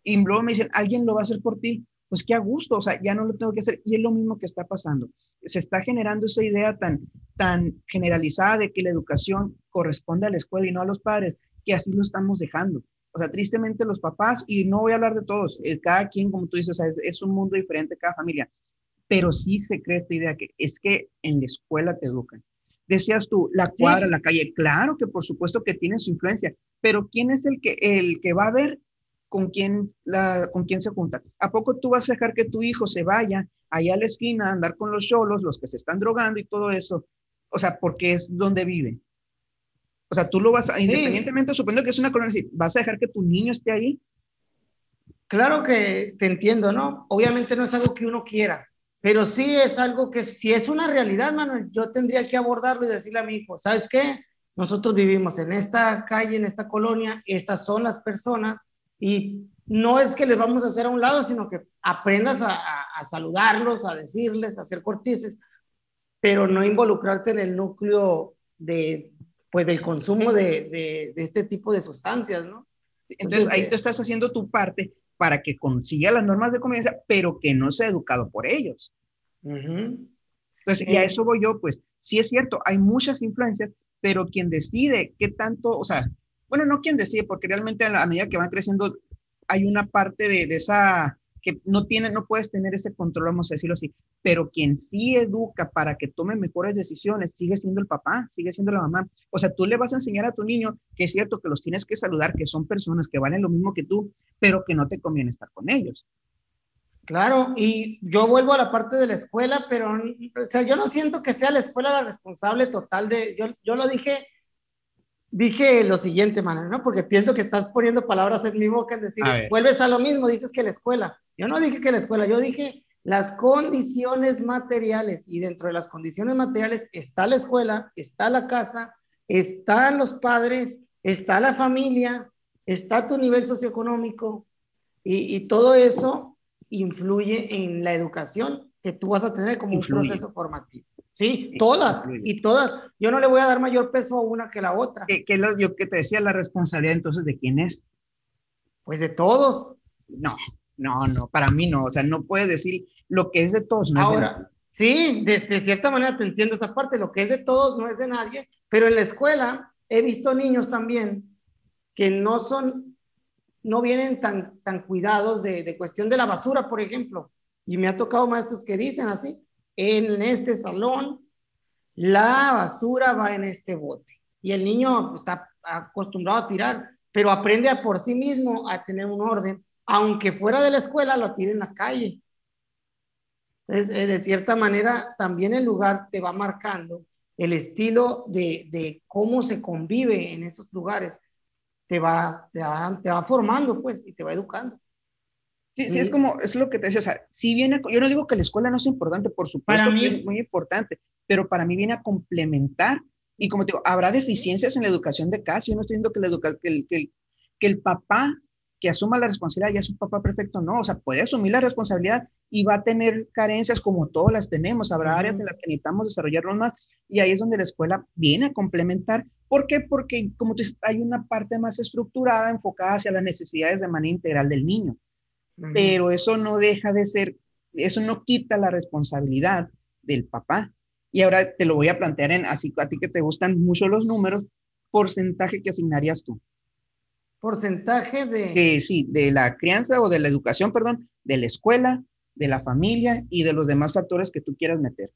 Y luego me dicen, alguien lo va a hacer por ti, pues qué a gusto, o sea, ya no lo tengo que hacer. Y es lo mismo que está pasando. Se está generando esa idea tan, tan generalizada de que la educación corresponde a la escuela y no a los padres, que así lo estamos dejando. O sea, tristemente los papás, y no voy a hablar de todos, eh, cada quien, como tú dices, es, es un mundo diferente, cada familia, pero sí se cree esta idea que es que en la escuela te educan. Decías tú, la cuadra, la calle, claro que por supuesto que tiene su influencia, pero ¿quién es el que, el que va a ver con quién, la, con quién se junta? ¿A poco tú vas a dejar que tu hijo se vaya allá a la esquina a andar con los cholos, los que se están drogando y todo eso? O sea, porque es donde vive. O sea, tú lo vas a, independientemente, suponiendo que es una colonia, ¿vas a dejar que tu niño esté ahí? Claro que te entiendo, ¿no? Obviamente no es algo que uno quiera, pero sí es algo que, si es una realidad, Manuel, yo tendría que abordarlo y decirle a mi hijo, ¿sabes qué? Nosotros vivimos en esta calle, en esta colonia, estas son las personas y no es que les vamos a hacer a un lado, sino que aprendas a, saludarlos, a decirles, a hacer cortices, pero no involucrarte en el núcleo de, pues, del consumo de, de, este tipo de sustancias, ¿no? Entonces, ahí tú estás haciendo tu parte para que consiga las normas de convivencia, pero que no sea educado por ellos. Entonces, y a eh. eso voy yo, pues, sí es cierto, hay muchas influencias, pero quien decide qué tanto, o sea, bueno, no quien decide, porque realmente a, medida que van creciendo, hay una parte de, de esa que no tiene, no puedes tener ese control, vamos a decirlo así, pero quien sí educa para que tome mejores decisiones sigue siendo el papá, sigue siendo la mamá. O sea, tú le vas a enseñar a tu niño que es cierto que los tienes que saludar, que son personas que valen lo mismo que tú, pero que no te conviene estar con ellos. Claro, y yo vuelvo a la parte de la escuela, pero o sea, yo no siento que sea la escuela la responsable total de, yo, yo lo dije dije lo siguiente, Manuel, ¿no? Porque pienso que estás poniendo palabras en mi boca en decir, vuelves a lo mismo, dices que la escuela. Yo no dije que la escuela, yo dije las condiciones materiales y dentro de las condiciones materiales está la escuela, está la casa, están los padres, está la familia, está tu nivel socioeconómico y, y todo eso influye en la educación que tú vas a tener como un proceso formativo. Sí, todas y todas. Yo no le voy a dar mayor peso a una que la otra. ¿Qué, qué lo, yo que te decía la responsabilidad entonces de quién es? Pues de todos. No, no, no, para mí no. O sea, no puedes decir lo que es de todos. No Ahora, sí, de, cierta manera te entiendo esa parte. Lo que es de todos no es de nadie. Pero en la escuela he visto niños también que no son, no vienen tan, tan cuidados de, de cuestión de la basura, por ejemplo. Y me ha tocado maestros que dicen así en este salón, la basura va en este bote. Y el niño está acostumbrado a tirar, pero aprende a por sí mismo a tener un orden, aunque fuera de la escuela lo tire en la calle. Entonces, eh, de cierta manera, también el lugar te va marcando el estilo de, cómo se convive en esos lugares. Te va, te va, te va formando, pues, y te va educando. Sí, sí, es como, es lo que te decía, o sea, si viene, yo no digo que la escuela no es importante, por supuesto para mí, es muy importante, pero para mí viene a complementar, y como te digo, habrá deficiencias en la educación de casa, yo no estoy diciendo que, la que, el, que, que el papá que asuma la responsabilidad ya es un papá perfecto, no, o sea, puede asumir la responsabilidad y va a tener carencias como todas las tenemos, habrá áreas en las que necesitamos desarrollarnos más, y ahí es donde la escuela viene a complementar. ¿Por qué? Porque, como tú dices, hay una parte más estructurada, enfocada hacia las necesidades de manera integral del niño pero eso no deja de ser, eso no quita la responsabilidad del papá. Y ahora te lo voy a plantear en, así a ti que te gustan mucho los números, porcentaje que asignarías tú. Porcentaje de... sí, de la crianza o de la educación, perdón, de la escuela, de la familia y de los demás factores que tú quieras meter.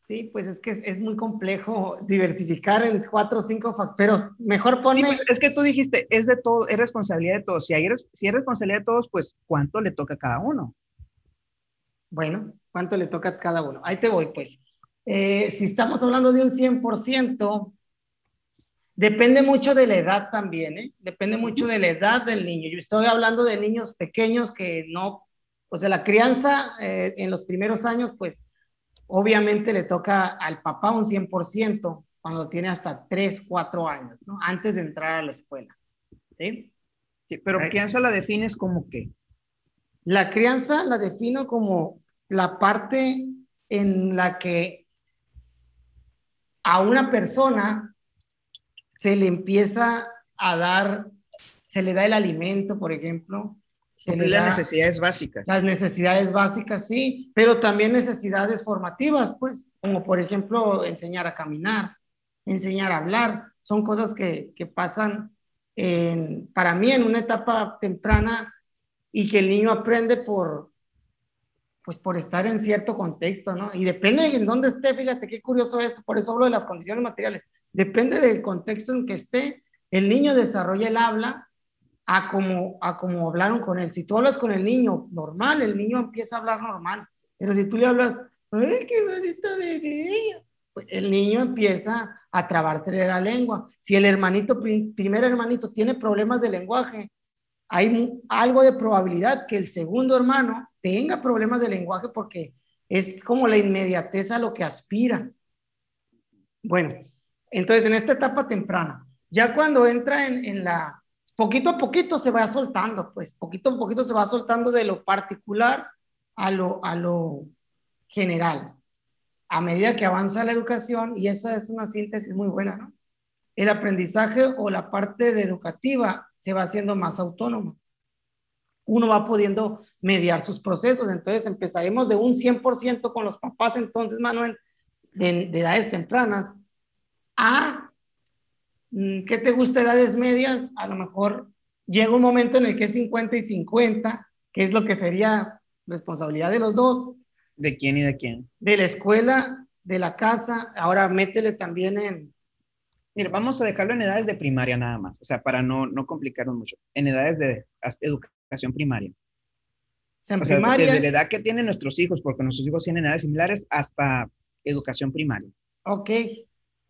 Sí, pues es que es, muy complejo diversificar en cuatro o cinco factores, mejor ponme... Pues, es que tú dijiste, es de todo, es responsabilidad de todos. Si, hay, si es responsabilidad de todos, pues ¿cuánto le toca a cada uno? Bueno, ¿cuánto le toca a cada uno? Ahí te voy, pues. Eh, si estamos hablando de un 100%, depende mucho de la edad también, ¿eh? Depende mucho de la edad del niño. Yo estoy hablando de niños pequeños que no, o sea, la crianza eh, en los primeros años, pues obviamente le toca al papá un 100% cuando tiene hasta 3, 4 años, ¿no? Antes de entrar a la escuela. ¿sí? pero crianza la defines como qué? La crianza la defino como la parte en la que a una persona se le empieza a dar, se le da el alimento, por ejemplo, las necesidades básicas. Las necesidades básicas, sí, pero también necesidades formativas, pues, como por ejemplo enseñar a caminar, enseñar a hablar, son cosas que, que pasan en, para mí en una etapa temprana y que el niño aprende por, pues por estar en cierto contexto, ¿no? Y depende de en dónde esté, fíjate qué curioso esto, por eso hablo de las condiciones materiales, depende del contexto en que esté, el niño desarrolla el habla a como, a como hablaron con él. Si tú hablas con el niño normal, el niño empieza a hablar normal. Pero si tú le hablas, ¡ay, qué bonita de Pues el niño empieza a trabarse la lengua. Si el hermanito, primer hermanito, tiene problemas de lenguaje, hay algo de probabilidad que el segundo hermano tenga problemas de lenguaje porque es como la inmediatez a lo que aspira. Bueno, entonces en esta etapa temprana, ya cuando entra en, en la poquito a poquito se va soltando, pues poquito a poquito se va soltando de lo particular a lo, a lo general. A medida que avanza la educación, y esa es una síntesis muy buena, ¿no? El aprendizaje o la parte educativa se va haciendo más autónoma. Uno va pudiendo mediar sus procesos, entonces empezaremos de un 100% con los papás, entonces, Manuel, de, de edades tempranas, a ¿qué te gusta edades medias? A lo mejor llega un momento en el que es 50 y 50, que es lo que sería responsabilidad de los dos. ¿De quién y de quién? De la escuela, de la casa. Ahora métele también en... Mira, vamos a dejarlo en edades de primaria nada más, o sea, para no, no complicarnos mucho. En edades de educación primaria. O sea, en primaria... Desde la edad que tienen nuestros hijos, porque nuestros hijos tienen edades similares, hasta educación primaria. Ok,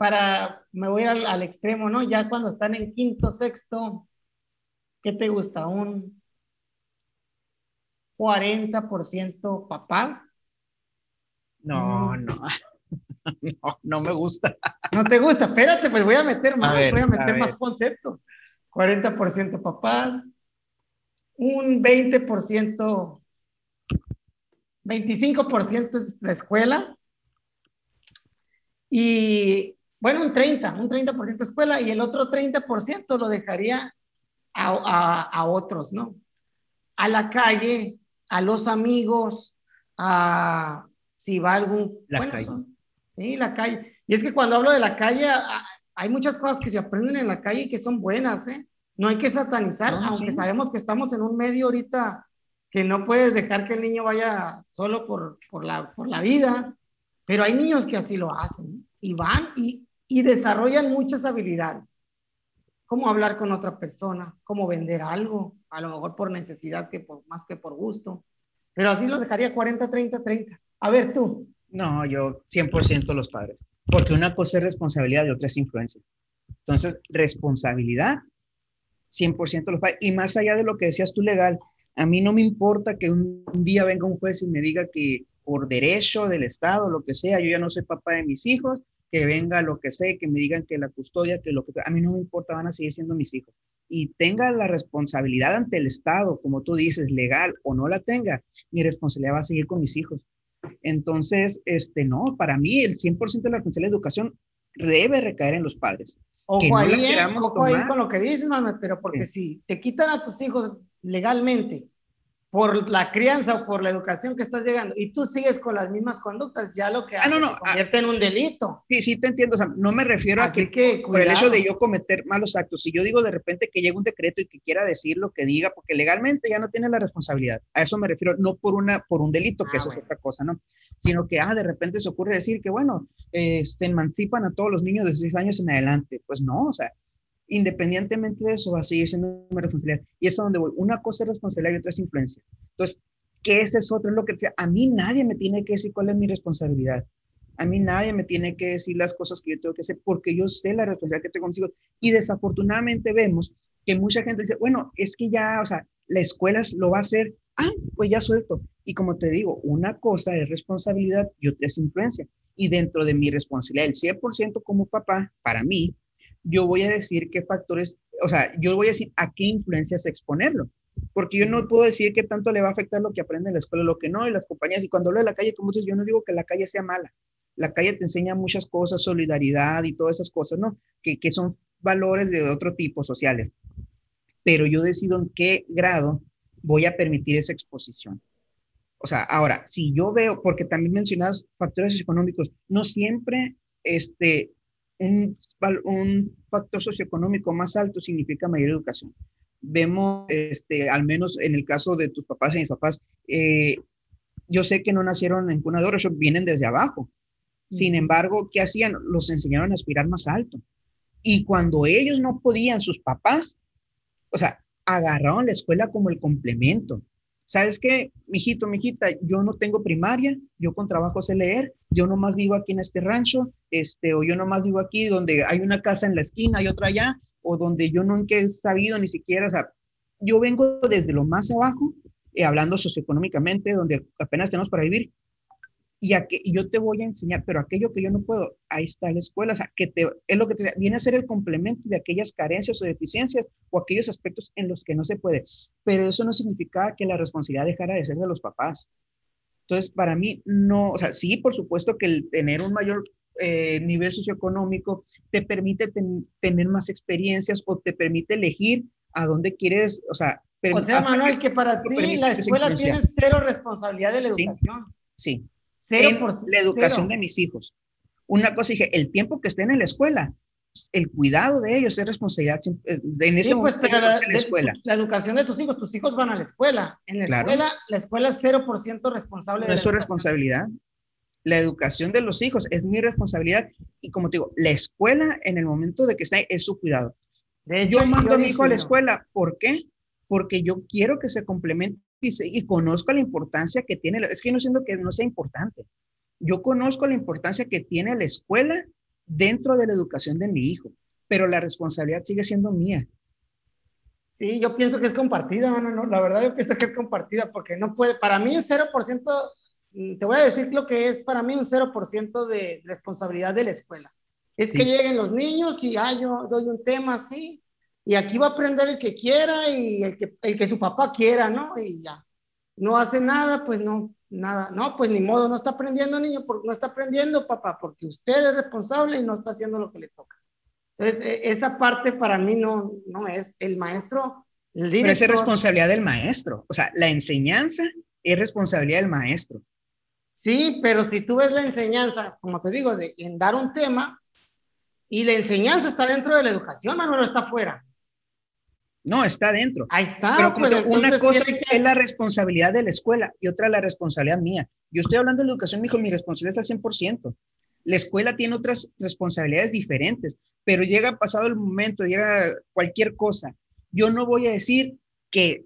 para, me voy al, al, extremo, ¿no? Ya cuando están en quinto, sexto, ¿qué te gusta? ¿Un 40% papás? No, mm. no. (laughs) No, no me gusta. No te gusta, espérate, pues voy a meter más, voy a meter más conceptos. 40% papás, un 20%, 25% es la escuela y bueno, un 30, un 30% escuela y el otro 30% lo dejaría a, a, otros, ¿no? A la calle, a los amigos, a si va algún... La calle. sí, la calle. Y es que cuando hablo de la calle, hay muchas cosas que se aprenden en la calle y que son buenas, ¿eh? No hay que satanizar, aunque sabemos que estamos en un medio ahorita que no puedes dejar que el niño vaya solo por, por, la, por la vida, pero hay niños que así lo hacen y van y, y desarrollan muchas habilidades. Cómo hablar con otra persona, cómo vender algo, a lo mejor por necesidad que por, más que por gusto. Pero así los dejaría 40, 30, 30. A ver tú. No, yo 100% los padres. Porque una cosa es responsabilidad y otra es influencia. Entonces, responsabilidad, 100% los padres. Y más allá de lo que decías tú legal, a mí no me importa que un, un día venga un juez y me diga que por derecho del Estado, lo que sea, yo ya no soy papá de mis hijos que venga lo que sé, que me digan que la custodia, que lo que a mí no me importa, van a seguir siendo mis hijos. Y tenga la responsabilidad ante el Estado, como tú dices, legal o no la tenga, mi responsabilidad va a seguir con mis hijos. Entonces, este, no, para mí el 100% de la responsabilidad de educación debe recaer en los padres. Ojo, ahí, ¿eh? ojo ahí con lo que dices, Manuel, pero porque si te quitan a tus hijos legalmente por la crianza o por la educación que estás llegando y tú sigues con las mismas conductas, ya lo que haces ah, no, no, se convierte en un delito. Sí, sí te entiendo, o sea, no me refiero a que, que por el hecho de yo cometer malos actos, si yo digo de repente que llega un decreto y que quiera decir lo que diga, porque legalmente ya no tiene la responsabilidad, a eso me refiero, no por, una, por un delito, que ah, eso es otra cosa, ¿no? Sino que, ah, de repente se ocurre decir que, bueno, eh, se emancipan a todos los niños de 16 años en adelante, pues no, o sea, independientemente de eso va a seguir siendo una responsabilidad. Y es a donde voy. Una cosa es responsabilidad y otra es influencia. Entonces, ¿qué es eso? Otro es lo que decía. A mí nadie me tiene que decir cuál es mi responsabilidad. A mí nadie me tiene que decir las cosas que yo tengo que hacer porque yo sé la responsabilidad que tengo consigo. Y desafortunadamente vemos que mucha gente dice, bueno, es que ya, o sea, la escuela lo va a hacer. Ah, pues ya suelto. Y como te digo, una cosa es responsabilidad y otra es influencia. Y dentro de mi responsabilidad, el 100% como papá, para mí, yo voy a decir qué factores, o sea, yo voy a decir a qué influencias exponerlo, porque yo no puedo decir qué tanto le va a afectar lo que aprende en la escuela, lo que no, y las compañías, y cuando hablo de la calle, como dices, yo no digo que la calle sea mala, la calle te enseña muchas cosas, solidaridad y todas esas cosas, ¿no? Que, que son valores de otro tipo sociales, pero yo decido en qué grado voy a permitir esa exposición. O sea, ahora, si yo veo, porque también mencionas factores económicos, no siempre este, un, un factor socioeconómico más alto significa mayor educación. Vemos, este, al menos en el caso de tus papás y mis papás, eh, yo sé que no nacieron en cuna de oro, vienen desde abajo. Sin embargo, ¿qué hacían? Los enseñaron a aspirar más alto. Y cuando ellos no podían, sus papás, o sea, agarraron la escuela como el complemento. ¿sabes qué? Mijito, mijita, yo no tengo primaria, yo con trabajo sé leer, yo nomás vivo aquí en este rancho, este, o yo nomás vivo aquí donde hay una casa en la esquina y otra allá, o donde yo nunca he sabido ni siquiera, o sea, yo vengo desde lo más abajo, eh, hablando socioeconómicamente, donde apenas tenemos para vivir, y, yo te voy a enseñar, pero aquello que yo no puedo, ahí está la escuela, o sea, que te, es lo que te, viene a ser el complemento de aquellas carencias o deficiencias o aquellos aspectos en los que no se puede, pero eso no significa que la responsabilidad dejara de ser de los papás. Entonces, para mí, no, o sea, sí, por supuesto que el tener un mayor eh, nivel socioeconómico te permite tener más experiencias o te permite elegir a dónde quieres, o sea... O sea, Manuel, que, para ti la escuela tiene cero responsabilidad de la educación. sí en la educación de mis hijos. Una cosa dije, el tiempo que estén en la escuela, el cuidado de ellos es responsabilidad eh, en ese pues, la, escuela. la educación de tus hijos, tus hijos van a la escuela. En la escuela, la escuela es 0% responsable. No es su responsabilidad. La educación de los hijos es mi responsabilidad y como te digo, la escuela en el momento de que está es su cuidado. De hecho, yo mando a mi hijo a la escuela, ¿por qué? Porque yo quiero que se complemente y, conozco la importancia que tiene, es que no siento que no sea importante. Yo conozco la importancia que tiene la escuela dentro de la educación de mi hijo, pero la responsabilidad sigue siendo mía. Sí, yo pienso que es compartida, mano, no, la verdad yo pienso que es compartida porque no puede, para mí un 0%, mm, te voy a decir lo que es para mí un 0% de responsabilidad de la escuela. Es que lleguen los niños y ah, yo doy un tema así, y aquí va a aprender el que quiera y el que, el que su papá quiera, ¿no? Y ya. No hace nada, pues no, nada. No, pues ni modo, no está aprendiendo, niño, porque no está aprendiendo, papá, porque usted es responsable y no está haciendo lo que le toca. Entonces, e, esa parte para mí no, no es el maestro. El Pero es responsabilidad del maestro. O sea, la enseñanza es responsabilidad del maestro. Sí, pero si tú ves la enseñanza, como te digo, de, en dar un tema, y la enseñanza está dentro de la educación, Manuel, está fuera. No, está dentro. Ahí está. Pero pues, una cosa es, la responsabilidad de la escuela y otra la responsabilidad mía. Yo estoy hablando de la educación, mi hijo, mi responsabilidad es al 100%. La escuela tiene otras responsabilidades diferentes, pero llega pasado el momento, llega cualquier cosa. Yo no voy a decir que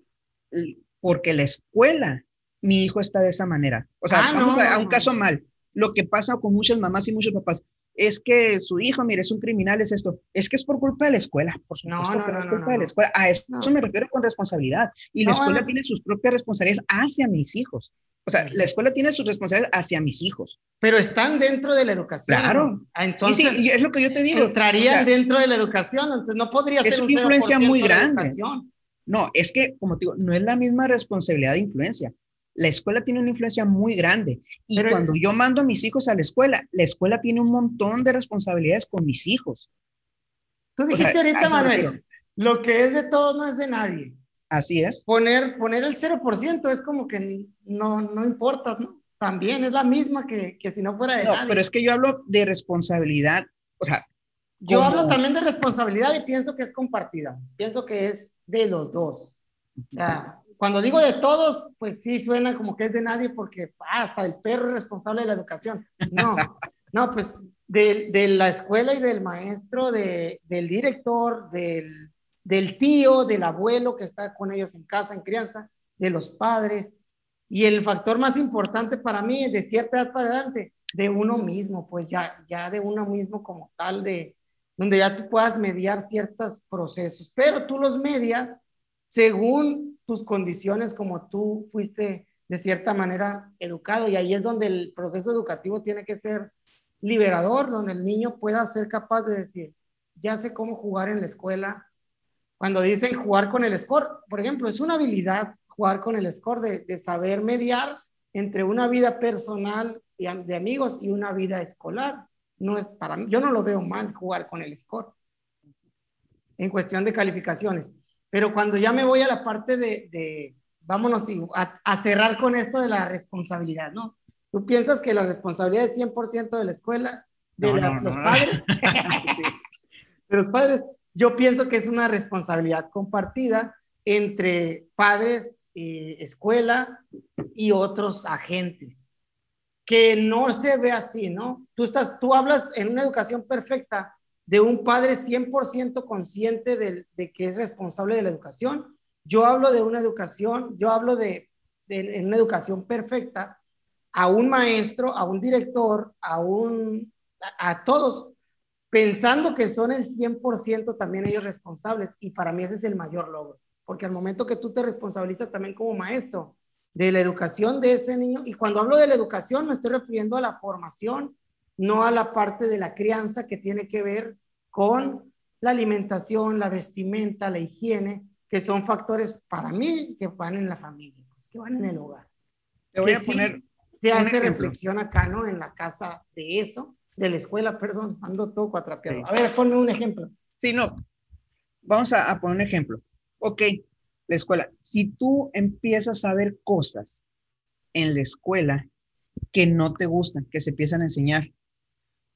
porque la escuela, mi hijo está de esa manera. O sea, ah, vamos a, a, un caso mal. Lo que pasa con muchas mamás y muchos papás es que su hijo, mire, es un criminal, es esto. Es que es por culpa de la escuela, por supuesto no, no, es culpa de la escuela. A eso, me refiero con responsabilidad. Y la escuela tiene sus propias responsabilidades hacia mis hijos. O sea, la escuela tiene sus responsabilidades hacia mis hijos. Pero están dentro de la educación. Claro. Ah, entonces, sí, es lo que yo te digo. Entrarían dentro de la educación, entonces no podría ser una influencia muy grande. No, es que, como te digo, no es la misma responsabilidad de influencia la escuela tiene una influencia muy grande. Y cuando yo mando a mis hijos a la escuela, la escuela tiene un montón de responsabilidades con mis hijos. Tú dijiste ahorita, Manuel, lo que es de todos no es de nadie. Así es. Poner, poner el 0% es como que no, no importa, ¿no? También es la misma que, que si no fuera de No, pero es que yo hablo de responsabilidad, o sea. Yo como- hablo también de responsabilidad y pienso que es compartida. Pienso que es de los dos. O sea, cuando digo de todos, pues sí suena como que es de nadie porque ah, hasta el perro es responsable de la educación. No, no, pues de, de la escuela y del maestro, de, del director, del, del tío, del abuelo que está con ellos en casa, en crianza, de los padres. Y el factor más importante para mí, de cierta edad para adelante, de uno mismo, pues ya, ya de uno mismo como tal, de donde ya tú puedas mediar ciertos procesos, pero tú los medias según tus condiciones, como tú fuiste de cierta manera educado, y ahí es donde el proceso educativo tiene que ser liberador, donde el niño pueda ser capaz de decir, ya sé cómo jugar en la escuela. Cuando dicen jugar con el score, por ejemplo, es una habilidad jugar con el score de, de saber mediar entre una vida personal de amigos y una vida escolar. No es para mí, yo no lo veo mal jugar con el score en cuestión de calificaciones. Pero cuando ya me voy a la parte de, de vámonos a, a cerrar con esto de la responsabilidad, ¿no? ¿Tú piensas que la responsabilidad es 100% de la escuela, de No, la- no, los no. padres? (laughs) (laughs) Sí. de los padres. Yo pienso que es una responsabilidad compartida entre padres, eh, escuela y otros agentes. Que no se ve así, ¿no? Tú, estás, tú hablas en una educación perfecta de un padre 100% consciente de, de que es responsable de la educación. Yo hablo de una educación, yo hablo de, de una educación perfecta a un maestro, a un director, a un a, a todos pensando que son el 100% también ellos responsables y para mí ese es el mayor logro, porque al momento que tú te responsabilizas también como maestro de la educación de ese niño, y cuando hablo de la educación me estoy refiriendo a la formación, no a la parte de la crianza que tiene que ver con la alimentación, la vestimenta, la higiene, que son factores para mí que van en la familia, pues, que van en el hogar. Te voy Que a sí, poner, Se hace ejemplo. reflexión acá, ¿no? En la casa de eso, de la escuela, perdón, ando todo cuatrapeado. Sí. A ver, ponme un ejemplo. sí, no, vamos a, a poner un ejemplo. Ok, la escuela, si tú empiezas a ver cosas en la escuela que no te gustan, que se empiezan a enseñar,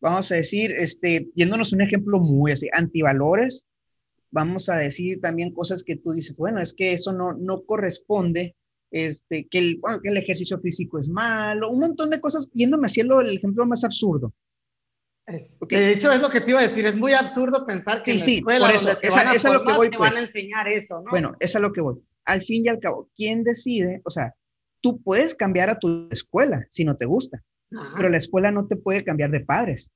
vamos a decir, este, yéndonos un ejemplo muy así, antivalores, vamos a decir también cosas que tú dices, bueno, es que eso no, no corresponde, este, que el, bueno, que el ejercicio físico es malo, un montón de cosas, yéndome hacia lo- el ejemplo más absurdo. Es- Ok. De hecho, es lo que te iba a decir. Es muy absurdo pensar que Sí, en la sí, escuela por eso, donde te esa- van a esa lo que voy, te van pues. a enseñar eso, ¿no? Bueno, es a lo que voy. Al fin y al cabo, ¿quién decide? O sea, tú puedes cambiar a tu escuela si no te gusta, Ajá. pero la escuela no te puede cambiar de padres.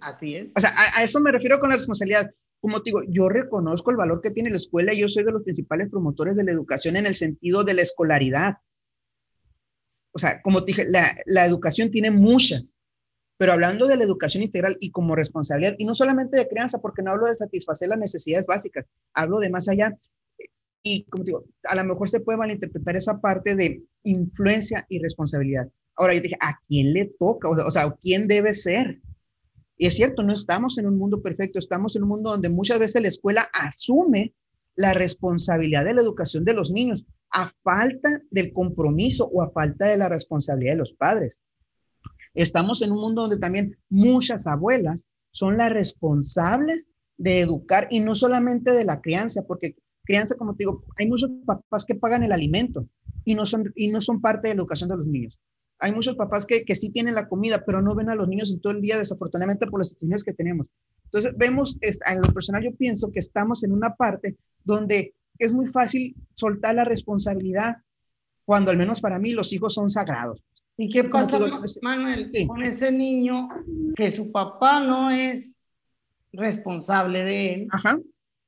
Así es. O sea, a, a eso me refiero con la responsabilidad. Como te digo, yo reconozco el valor que tiene la escuela y yo soy de los principales promotores de la educación en el sentido de la escolaridad. O sea, como te dije, la, la educación tiene muchas, pero hablando de la educación integral y como responsabilidad, y no solamente de crianza, porque no hablo de satisfacer las necesidades básicas, hablo de más allá. Y como te digo, a lo mejor se puede malinterpretar esa parte de influencia y responsabilidad. Ahora yo dije, ¿a quién le toca? O sea, ¿quién debe ser? Y es cierto, no estamos en un mundo perfecto, estamos en un mundo donde muchas veces la escuela asume la responsabilidad de la educación de los niños a falta del compromiso o a falta de la responsabilidad de los padres. Estamos en un mundo donde también muchas abuelas son las responsables de educar y no solamente de la crianza, porque crianza, como te digo, hay muchos papás que pagan el alimento y no son, y no son parte de la educación de los niños. Hay muchos papás que, que sí tienen la comida, pero no ven a los niños en todo el día, desafortunadamente por las situaciones que tenemos. Entonces, vemos, en lo personal yo pienso que estamos en una parte donde es muy fácil soltar la responsabilidad, cuando al menos para mí los hijos son sagrados. ¿Y qué pasa, digo, Ma- Manuel, sí. con ese niño que su papá no es responsable de él Ajá.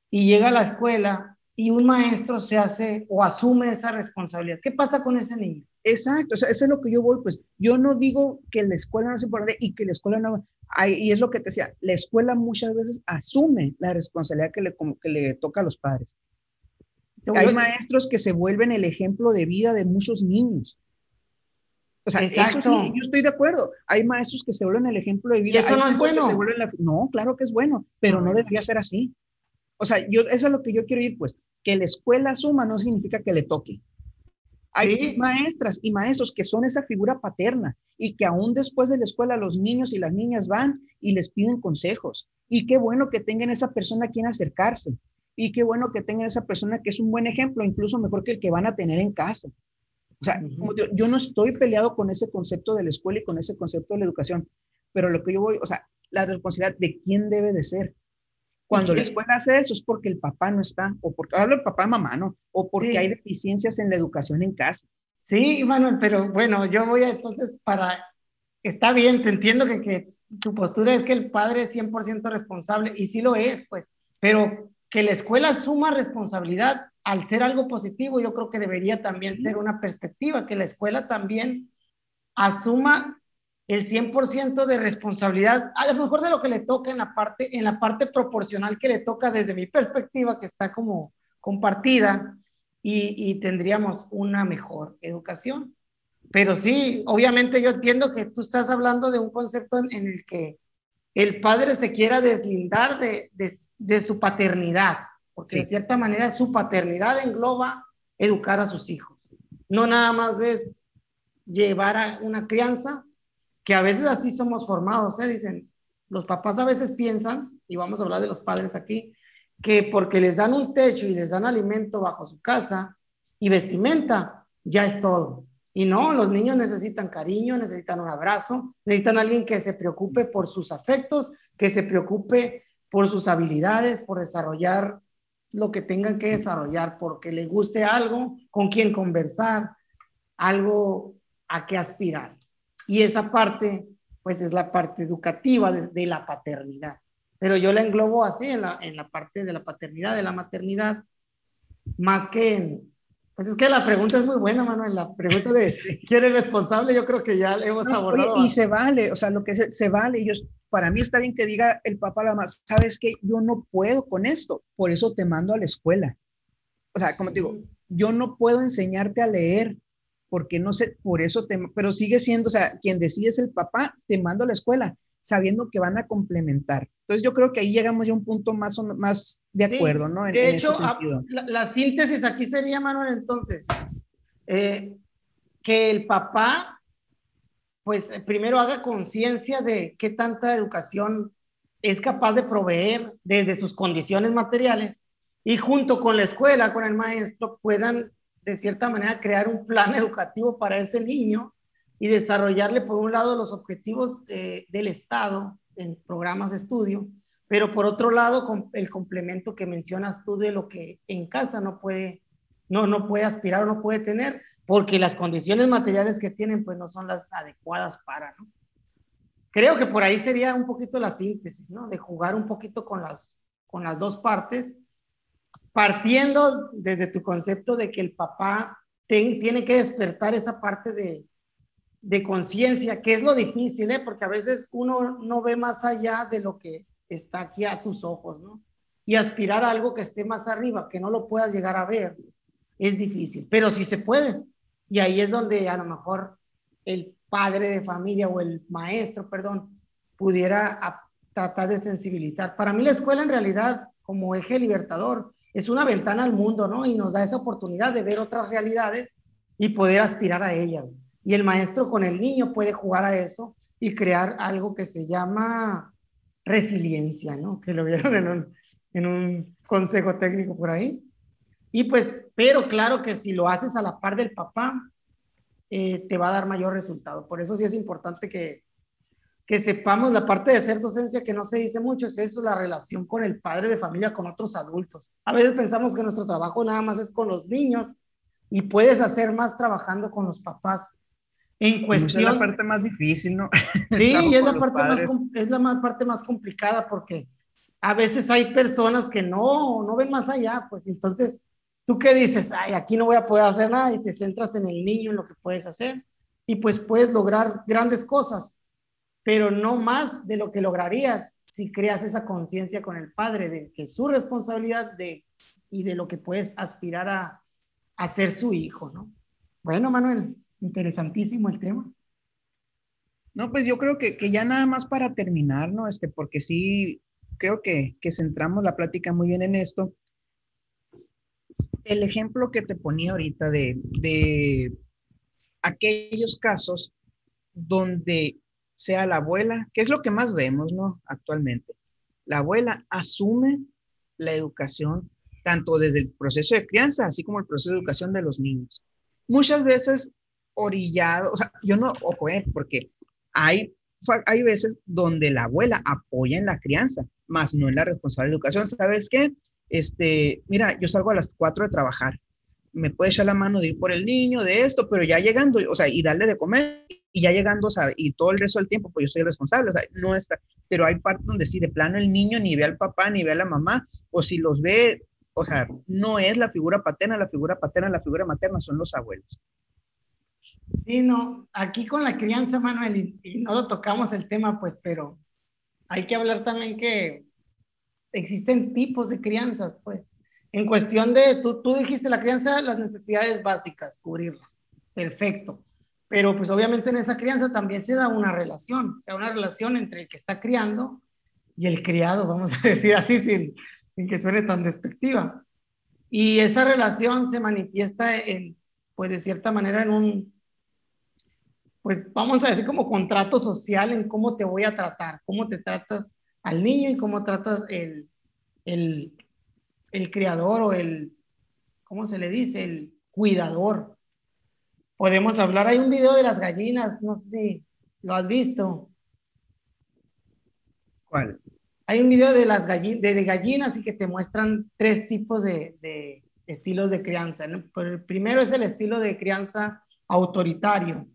y llega a la escuela y un maestro se hace o asume esa responsabilidad? ¿Qué pasa con ese niño? Exacto, o sea, eso es lo que yo voy, pues yo no digo que la escuela no es importante y que la escuela no, hay- y es lo que te decía, la escuela muchas veces asume la responsabilidad que le, como que le toca a los padres. Hay maestros que se vuelven el ejemplo de vida de muchos niños. O sea, eso Exacto. sí, yo estoy de acuerdo. Hay maestros que se vuelven el ejemplo de vida. eso Hay no es bueno? se vuelven la- No, claro que es bueno, pero no bueno. debería ser así. O sea, yo, eso es lo que yo quiero ir, pues. que la escuela asuma no significa que le toque. Hay maestras y maestros que son esa figura paterna y que aún después de la escuela los niños y las niñas van y les piden consejos. Y qué bueno que tengan esa persona a quien acercarse. Y qué bueno que tengan esa persona que es un buen ejemplo, incluso mejor que el que van a tener en casa. O sea, yo, no estoy peleado con ese concepto de la escuela y con ese concepto de la educación, pero lo que yo voy, o sea, la responsabilidad de quién debe de ser. Cuando la escuela hace eso es porque el papá no está, o porque hablo el papá, mamá, ¿no? O porque hay deficiencias en la educación en casa. Sí, Manuel, pero bueno, yo voy a entonces para, está bien, te entiendo que, que tu postura es que el padre es 100% responsable, y sí lo es, pues, pero que la escuela suma responsabilidad al ser algo positivo, yo creo que debería también ser una perspectiva, que la escuela también asuma el 100% de responsabilidad, a lo mejor de lo que le toca en la parte, en la parte proporcional que le toca desde mi perspectiva, que está como compartida, y, y tendríamos una mejor educación. Pero sí, obviamente yo entiendo que tú estás hablando de un concepto en, el que el padre se quiera deslindar de, de, de su paternidad, porque de cierta manera su paternidad engloba educar a sus hijos. No nada más es llevar a una crianza, que a veces así somos formados, ¿eh? dicen, los papás a veces piensan, y vamos a hablar de los padres aquí, que porque les dan un techo y les dan alimento bajo su casa y vestimenta, ya es todo. Y no, los niños necesitan cariño, necesitan un abrazo, necesitan alguien que se preocupe por sus afectos, que se preocupe por sus habilidades, por desarrollar lo que tengan que desarrollar, porque le guste algo, con quien conversar, algo a qué aspirar. Y esa parte, pues es la parte educativa de, la paternidad. Pero yo la englobo así en la, en la parte de la paternidad, de la maternidad, más que en, pues es que la pregunta es muy buena, Manuel. La pregunta de (laughs) quién es responsable, yo creo que ya hemos abordado. y se vale, o sea, lo que se, se vale. Yo, para mí está bien que diga el papá la más, sabes que yo no puedo con esto, por eso te mando a la escuela. O sea, como te digo, yo no puedo enseñarte a leer, porque no sé, por eso te, pero sigue siendo, o sea, quien decide es el papá, te mando a la escuela, sabiendo que van a complementar. Entonces yo creo que ahí llegamos ya a un punto más, más de acuerdo, ¿no? de hecho, la, síntesis aquí sería, Manuel, entonces, eh, que el papá, pues primero haga conciencia de qué tanta educación es capaz de proveer desde sus condiciones materiales y junto con la escuela, con el maestro, puedan de cierta manera, crear un plan (laughs) educativo para ese niño y desarrollarle, por un lado, los objetivos eh, del Estado en programas de estudio, pero por otro lado, con el complemento que mencionas tú de lo que en casa no puede, no, no puede aspirar o no puede tener, porque las condiciones materiales que tienen, pues no son las adecuadas para. Creo que por ahí sería un poquito la síntesis, ¿no? De jugar un poquito con las, con las dos partes partiendo desde tu concepto de que el papá tiene que despertar esa parte de, de conciencia, que es lo difícil, ¿eh? porque a veces uno no ve más allá de lo que está aquí a tus ojos, ¿no? Y aspirar a algo que esté más arriba, que no lo puedas llegar a ver, es difícil, pero sí se puede. Y ahí es donde a lo mejor el padre de familia o el maestro, perdón, pudiera tratar de sensibilizar. Para mí la escuela en realidad, como eje libertador, es una ventana al mundo, ¿no? Y nos da esa oportunidad de ver otras realidades y poder aspirar a ellas. Y el maestro con el niño puede jugar a eso y crear algo que se llama resiliencia, ¿no? Que lo vieron en un, en un consejo técnico por ahí. Y pues, pero claro que si lo haces a la par del papá, eh, te va a dar mayor resultado. Por eso sí es importante que, que sepamos la parte de hacer docencia que no se dice mucho, es eso, la relación con el padre de familia, con otros adultos. A veces pensamos que nuestro trabajo nada más es con los niños y puedes hacer más trabajando con los papás. En cuestión... Es la parte más difícil, ¿no? Sí, (laughs) es la, parte más, es la parte más complicada porque a veces hay personas que no, no ven más allá, pues entonces, ¿tú qué dices? Ay, aquí no voy a poder hacer nada y te centras en el niño, en lo que puedes hacer y pues puedes lograr grandes cosas pero no más de lo que lograrías si creas esa conciencia con el padre de que su responsabilidad de, y de lo que puedes aspirar a, a ser su hijo, ¿no? Bueno, Manuel, interesantísimo el tema. No, pues yo creo que, que, ya nada más para terminar, ¿no? Este, porque sí, creo que, que centramos la plática muy bien en esto. el ejemplo que te ponía ahorita de, de aquellos casos donde sea la abuela, que es lo que más vemos, ¿no? Actualmente. La abuela asume la educación tanto desde el proceso de crianza, así como el proceso de educación de los niños. Muchas veces orillado, o sea, yo no, ojo, eh, porque hay, hay veces donde la abuela apoya en la crianza, más no en la responsable de educación. ¿Sabes qué? Este, mira, yo salgo a las 4 de trabajar, me puede echar la mano de ir por el niño, de esto, pero ya llegando, o sea, y darle de comer, y ya llegando, o sea, y todo el resto del tiempo, pues yo soy responsable, o sea, no está, pero hay partes donde sí, de plano el niño ni ve al papá, ni ve a la mamá, o si los ve, o sea, no es la figura paterna, la figura paterna, la figura materna son los abuelos. Sí, no, aquí con la crianza, Manuel, y, no lo tocamos el tema, pues, pero hay que hablar también que existen tipos de crianzas, pues. En cuestión de, tú, tú dijiste la crianza, las necesidades básicas, cubrirlas. Perfecto. Pero pues obviamente en esa crianza también se da una relación, o sea, una relación entre el que está criando y el criado, vamos a (laughs) decir así, sin, sin que suene tan despectiva. Y esa relación se manifiesta en, pues de cierta manera en un, pues vamos a decir como contrato social en cómo te voy a tratar, cómo te tratas al niño y cómo tratas el, el, el criador o el, ¿cómo se le dice? El cuidador. Podemos hablar, hay un video de las gallinas, no sé si lo has visto. ¿Cuál? Hay un video de las gallinas, de, gallinas y que te muestran tres tipos de, de estilos de crianza. El primero es el estilo de crianza autoritario,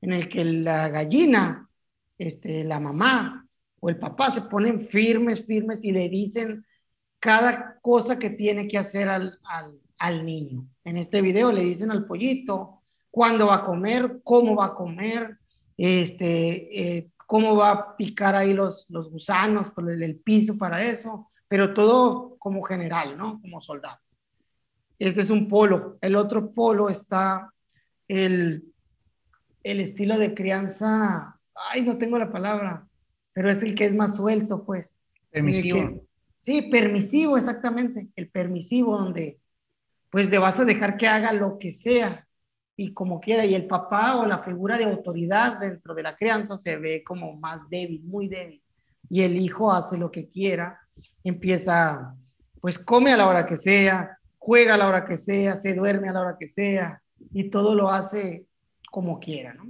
en el que la gallina, este, la mamá o el papá se ponen firmes, firmes y le dicen cada cosa que tiene que hacer al, al, al niño. En este video le dicen al pollito cuándo va a comer, cómo va a comer, este, eh, cómo va a picar ahí los, los gusanos por el, piso para eso, pero todo como general, ¿no? Como soldado. Ese es un polo. El otro polo está el el estilo de crianza, ay, no tengo la palabra, pero es el que es más suelto, pues. Permisivo. Sí, permisivo, exactamente. El permisivo donde, pues, le vas a dejar que haga lo que sea y como quiera. Y el papá o la figura de autoridad dentro de la crianza se ve como más débil, muy débil. Y el hijo hace lo que quiera, empieza, pues, come a la hora que sea, juega a la hora que sea, se duerme a la hora que sea y todo lo hace como quiera, ¿no?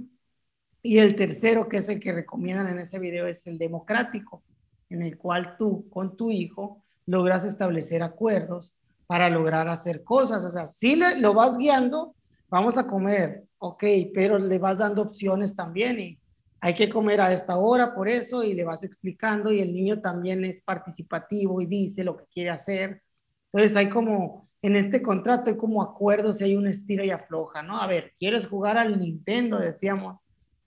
Y el tercero, que es el que recomiendan en ese video, es el democrático, en el cual tú con tu hijo logras establecer acuerdos para lograr hacer cosas. O sea, si le, lo vas guiando, vamos a comer, ok, pero le vas dando opciones también y hay que comer a esta hora por eso y le vas explicando y el niño también es participativo y dice lo que quiere hacer. Entonces hay como en este contrato hay como acuerdos y hay un estira y afloja, ¿no? A ver, ¿quieres jugar al Nintendo? Decíamos,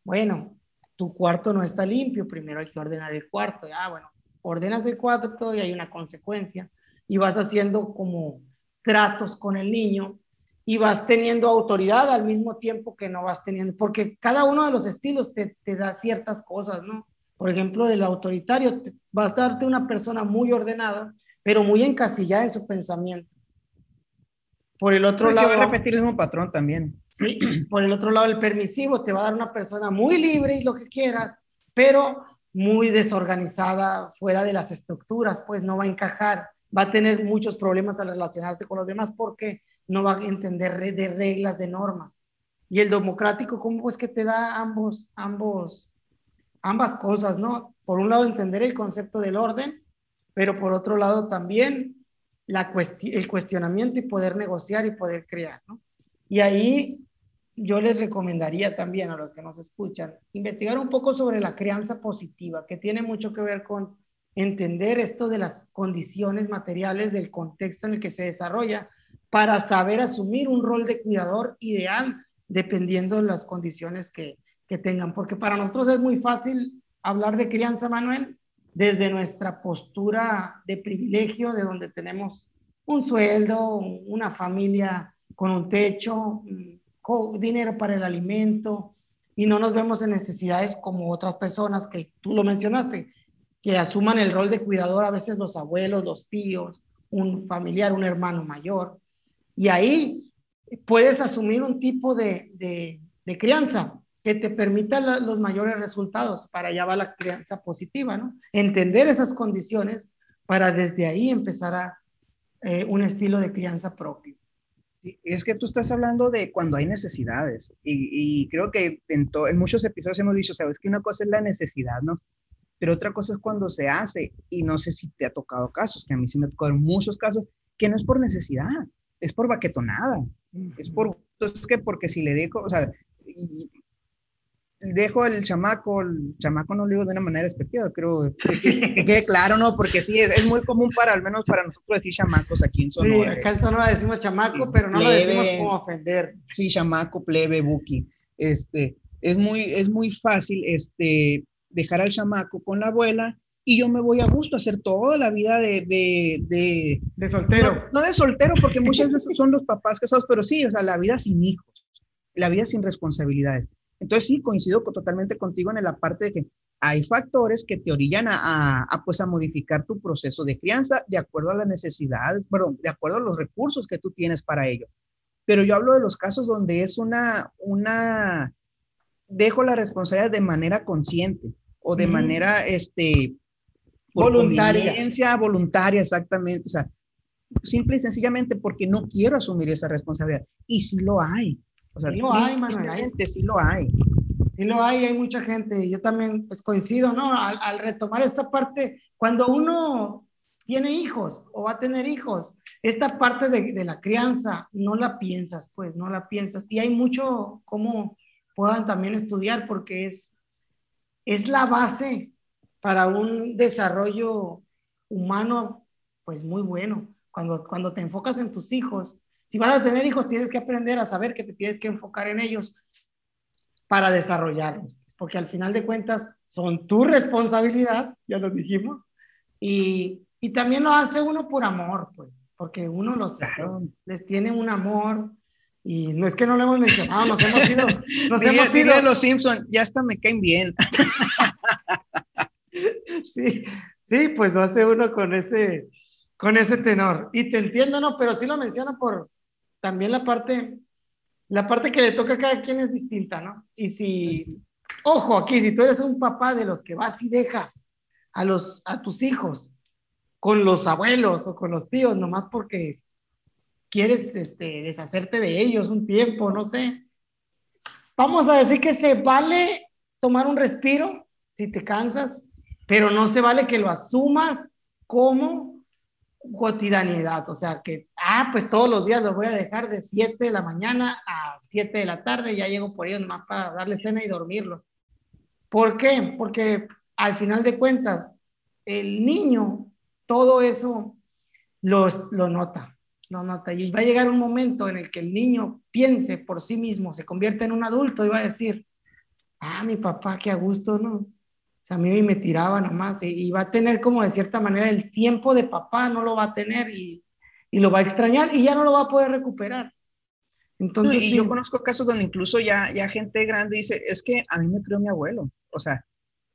bueno, tu cuarto no está limpio, primero hay que ordenar el cuarto. Ah, bueno, ordenas el cuarto y hay una consecuencia. Y vas haciendo como tratos con el niño y vas teniendo autoridad al mismo tiempo que no vas teniendo, porque cada uno de los estilos te, te da ciertas cosas, ¿no? Por ejemplo, del autoritario, te, vas a darte una persona muy ordenada, pero muy encasillada en su pensamiento por el otro lado. Va a repetir el mismo patrón también. Sí, (clears throat) por el otro lado, el permisivo te va a dar una persona muy libre y lo que quieras, pero muy desorganizada, fuera de las estructuras, pues no va a encajar, va a tener muchos problemas al relacionarse con los demás porque no va a entender de reglas, de normas. Y el democrático, ¿cómo es que te da ambos, ambos, ambas cosas, no? Por un lado, entender el concepto del orden, pero por otro lado también la el cuestionamiento y poder negociar y poder crear, ¿no? Y ahí yo les recomendaría también a los que nos escuchan investigar un poco sobre la crianza positiva, que tiene mucho que ver con entender esto de las condiciones materiales del contexto en el que se desarrolla para saber asumir un rol de cuidador ideal dependiendo de las condiciones que, que tengan. Porque para nosotros es muy fácil hablar de crianza, Manuel, desde nuestra postura de privilegio, de donde tenemos un sueldo, una familia con un techo, dinero para el alimento, y no nos vemos en necesidades como otras personas que tú lo mencionaste, que asuman el rol de cuidador, a veces los abuelos, los tíos, un familiar, un hermano mayor. Y ahí puedes asumir un tipo de, de, crianza que te permita los mayores resultados. Para allá va la crianza positiva, ¿no? Entender esas condiciones para desde ahí empezar a eh, un estilo de crianza propio. Sí, es que tú estás hablando de cuando hay necesidades y, y creo que en, en muchos episodios hemos dicho, sabes que una cosa es la necesidad, ¿no? Pero otra cosa es cuando se hace y no sé si te ha tocado casos, que a mí sí me ha tocado muchos casos, que no es por necesidad, es por baquetonada, es por, es que porque si le dejo, o sea, dejo el chamaco, el chamaco no lo digo de una manera despectiva, creo que, quede claro, ¿no? Porque sí, es, muy común para, al menos para nosotros decir chamacos aquí en Sonora. Sí, acá en Sonora decimos chamaco, pero no lo decimos como ofender. Sí, chamaco, plebe, buki. Este, es muy, es muy fácil, este, dejar al chamaco con la abuela y yo me voy a gusto a hacer toda la vida de... De, de, soltero. No, de soltero, porque muchas veces son los papás casados, pero sí, o sea, la vida sin hijos, la vida sin responsabilidades. Entonces sí, coincido totalmente contigo en la parte de que hay factores que te orillan a, a, pues a modificar tu proceso de crianza de acuerdo a la necesidad, perdón, de acuerdo a los recursos que tú tienes para ello. Pero yo hablo de los casos donde es una, una, dejo la responsabilidad de manera consciente o de manera, este, voluntaria. Voluntaria, exactamente. O sea, simple y sencillamente porque no quiero asumir esa responsabilidad. Y sí lo hay. O sea, sí lo hay, Manuel. Sí lo hay. Sí lo hay, hay mucha gente. Yo también, pues coincido, ¿no? Al, al retomar esta parte, cuando uno tiene hijos o va a tener hijos, esta parte de, de, la crianza no la piensas, pues no la piensas. Y hay mucho como puedan también estudiar porque es, es la base para un desarrollo humano, pues muy bueno. Cuando, cuando te enfocas en tus hijos, si vas a tener hijos, tienes que aprender a saber que te tienes que enfocar en ellos para desarrollarlos, porque al final de cuentas son tu responsabilidad, ya lo dijimos, y, y también lo hace uno por amor, pues, porque uno los les tiene un amor, y no es que no lo hemos mencionado, nos hemos ido. (laughs) Nos hemos ido. los Simpson, ya hasta me caen bien. (laughs) sí, sí, pues lo hace uno con ese, con ese tenor. Y te entiendo, ¿no? Pero sí lo menciona por también la parte, la parte que le toca a cada quien es distinta, ¿no? Y si, ojo, aquí, si tú eres un papá de los que vas y dejas a, los, a tus hijos con los abuelos o con los tíos, nomás porque quieres este, deshacerte de ellos un tiempo, no sé. Vamos a decir que se vale tomar un respiro si te cansas, pero no se vale que lo asumas como cotidianidad, o sea que, ah, pues todos los días los voy a dejar de 7 de la mañana a 7 de la tarde, ya llego por ellos nomás para darle cena y dormirlos. ¿Por qué? Porque al final de cuentas, el niño todo eso los, lo nota no nota. Y va a llegar un momento en el que el niño piense por sí mismo, se convierte en un adulto y va a decir, ah, mi papá, qué a gusto, ¿no? Sea, a mí me tiraba nomás y, va a tener como de cierta manera el tiempo de papá, no lo va a tener y, y lo va a extrañar y ya no lo va a poder recuperar. Entonces, y yo conozco casos donde incluso ya, ya gente grande dice, es que a mí me crió mi abuelo. O sea,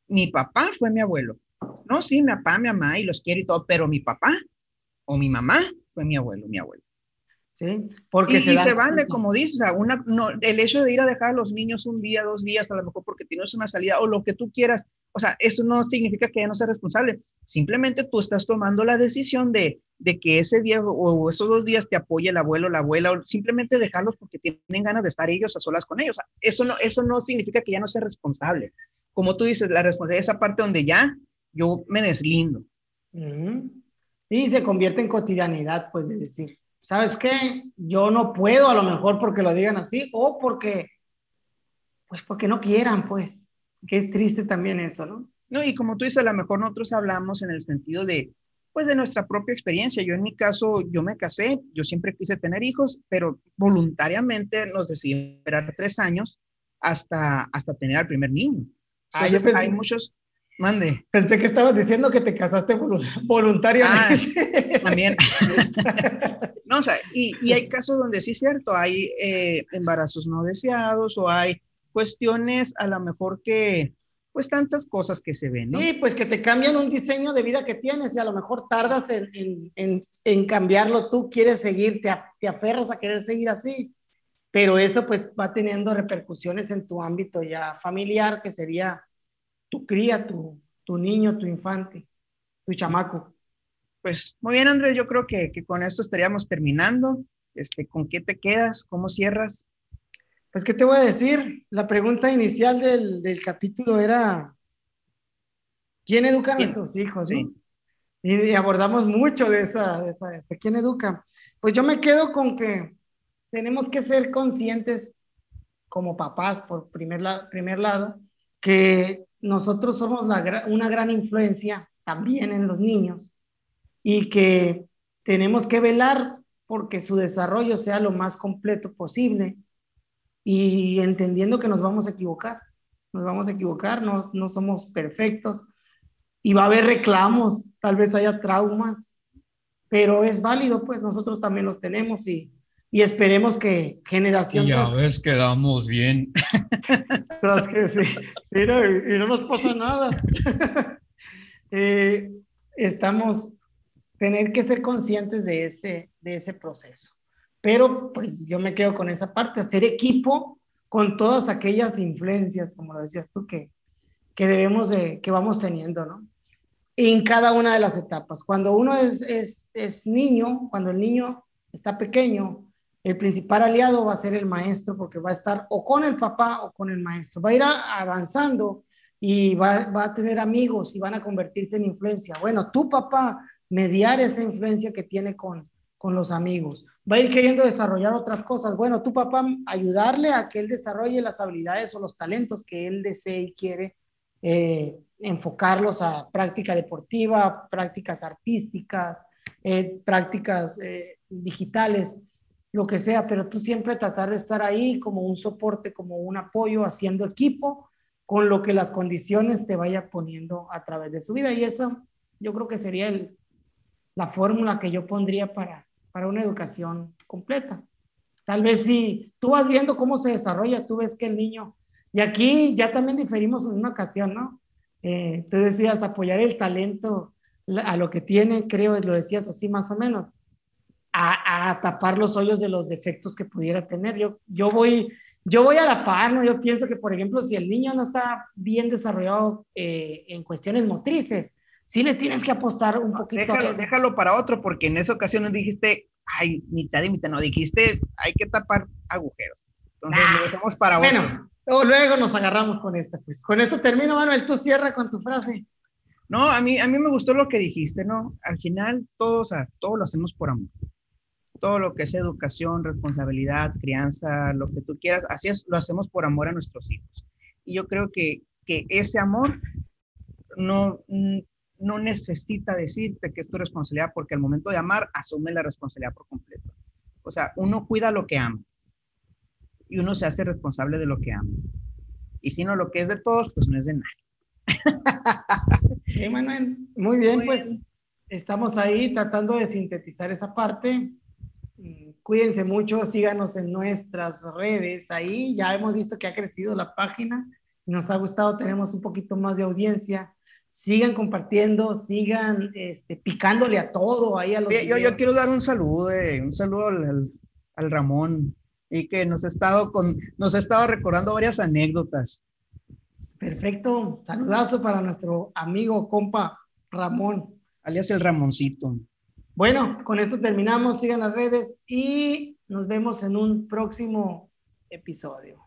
mi papá fue mi abuelo. No, sí, mi papá, mi mamá y los quiero y todo, pero mi papá o mi mamá fue mi abuelo, mi abuelo. ¿Sí? Porque y se, se vale, como dices, o sea, una, no, el hecho de ir a dejar a los niños un día, dos días, a lo mejor porque tienes una salida o lo que tú quieras, o sea, eso no significa que ya no sea responsable. Simplemente tú estás tomando la decisión de, de que ese día o esos dos días te apoye el abuelo, la abuela, o simplemente dejarlos porque tienen ganas de estar ellos a solas con ellos. O sea, eso, no, eso no significa que ya no sea responsable. Como tú dices, la responsabilidad es esa parte donde ya yo me deslindo. Y se convierte en cotidianidad, pues de decir, ¿sabes qué? Yo no puedo a lo mejor porque lo digan así o porque, pues porque no quieran, pues, que es triste también eso, ¿no? No, y como tú dices, a lo mejor nosotros hablamos en el sentido de, pues de nuestra propia experiencia. Yo en mi caso, yo me casé, yo siempre quise tener hijos, pero voluntariamente nos decidimos esperar tres años hasta, hasta tener al primer niño. Entonces, hay muchos, Mande. Pensé que estabas diciendo que te casaste voluntariamente. Ah, también. (laughs) no, o sea, y, hay casos donde sí es cierto, hay eh, embarazos no deseados o hay cuestiones a lo mejor que, pues tantas cosas que se ven, ¿no? Sí, pues que te cambian un diseño de vida que tienes y a lo mejor tardas en, en, en, cambiarlo tú, quieres seguir, te, te, aferras a querer seguir así, pero eso pues va teniendo repercusiones en tu ámbito ya familiar, que sería tu cría, tu, tu niño, tu infante, tu chamaco. Pues muy bien, Andrés, yo creo que, que con esto estaríamos terminando. Este, ¿Con qué te quedas? ¿Cómo cierras? Pues, ¿qué te voy a decir? La pregunta inicial del, del capítulo era, ¿quién educa a nuestros hijos? Y, abordamos mucho de esa, de esa este, ¿quién educa? Pues yo me quedo con que tenemos que ser conscientes como papás, por primer, primer lado, que nosotros somos la, una gran influencia también en los niños y que tenemos que velar porque su desarrollo sea lo más completo posible y entendiendo que nos vamos a equivocar, nos vamos a equivocar, no, no somos perfectos y va a haber reclamos, tal vez haya traumas, pero es válido, pues nosotros también los tenemos y, y esperemos que generación... Y ya ves, quedamos bien. (laughs) Tras que sí, sí no, y, no nos pasa nada. (laughs) eh, estamos, tener que ser conscientes de ese, de ese proceso. Pero pues yo me quedo con esa parte, hacer equipo con todas aquellas influencias, como lo decías tú, que, que debemos de, que vamos teniendo, ¿no? En cada una de las etapas. Cuando uno es, es, es niño, cuando el niño está pequeño, el principal aliado va a ser el maestro porque va a estar o con el papá o con el maestro. Va a ir avanzando y va, va, a tener amigos y van a convertirse en influencia. Bueno, tu papá mediar esa influencia que tiene con, con los amigos va a ir queriendo desarrollar otras cosas. Bueno, tu papá ayudarle a que él desarrolle las habilidades o los talentos que él desee y quiere eh, enfocarlos a práctica deportiva, prácticas artísticas, eh, prácticas eh, digitales, lo que sea, pero tú siempre tratar de estar ahí como un soporte, como un apoyo, haciendo equipo con lo que las condiciones te vaya poniendo a través de su vida. Y eso yo creo que sería el, la fórmula que yo pondría para, para una educación completa. Tal vez si tú vas viendo cómo se desarrolla, tú ves que el niño, y aquí ya también diferimos en una ocasión, ¿no? Eh, tú decías apoyar el talento a lo que tiene, creo, lo decías así más o menos, a, tapar los hoyos de los defectos que pudiera tener. Yo, yo, voy, yo voy a la par, ¿no? Yo pienso que, por ejemplo, si el niño no está bien desarrollado eh, en cuestiones motrices, sí le tienes que apostar un poquito. Déjalo, para otro, porque en esa ocasión no dijiste, ay, mitad y mitad, no, dijiste, hay que tapar agujeros. Entonces lo dejamos para otro. Bueno, luego nos agarramos con esta, pues. Con esto termino, Manuel, tú cierra con tu frase. No, a mí, a mí me gustó lo que dijiste, ¿no? Al final, todos, o todo lo hacemos por amor. Todo lo que es educación, responsabilidad, crianza, lo que tú quieras, así es, lo hacemos por amor a nuestros hijos. Y yo creo que, que ese amor no, no necesita decirte que es tu responsabilidad porque al momento de amar asume la responsabilidad por completo. O sea, uno cuida lo que ama y uno se hace responsable de lo que ama. Y si no, lo que es de todos, pues no es de nadie. (laughs) Manuel. Muy bien, pues estamos ahí tratando de sintetizar esa parte. Mm, cuídense mucho, síganos en nuestras redes ahí. Ya hemos visto que ha crecido la página. Nos ha gustado, tenemos un poquito más de audiencia sigan compartiendo, sigan este, picándole a todo ahí a los yo, yo, quiero dar un saludo, eh, un saludo al, al, Ramón, y que nos ha estado con, nos ha estado recordando varias anécdotas. Perfecto, saludazo para nuestro amigo, compa Ramón. Alias el Ramoncito. Bueno, con esto terminamos, sigan las redes y nos vemos en un próximo episodio.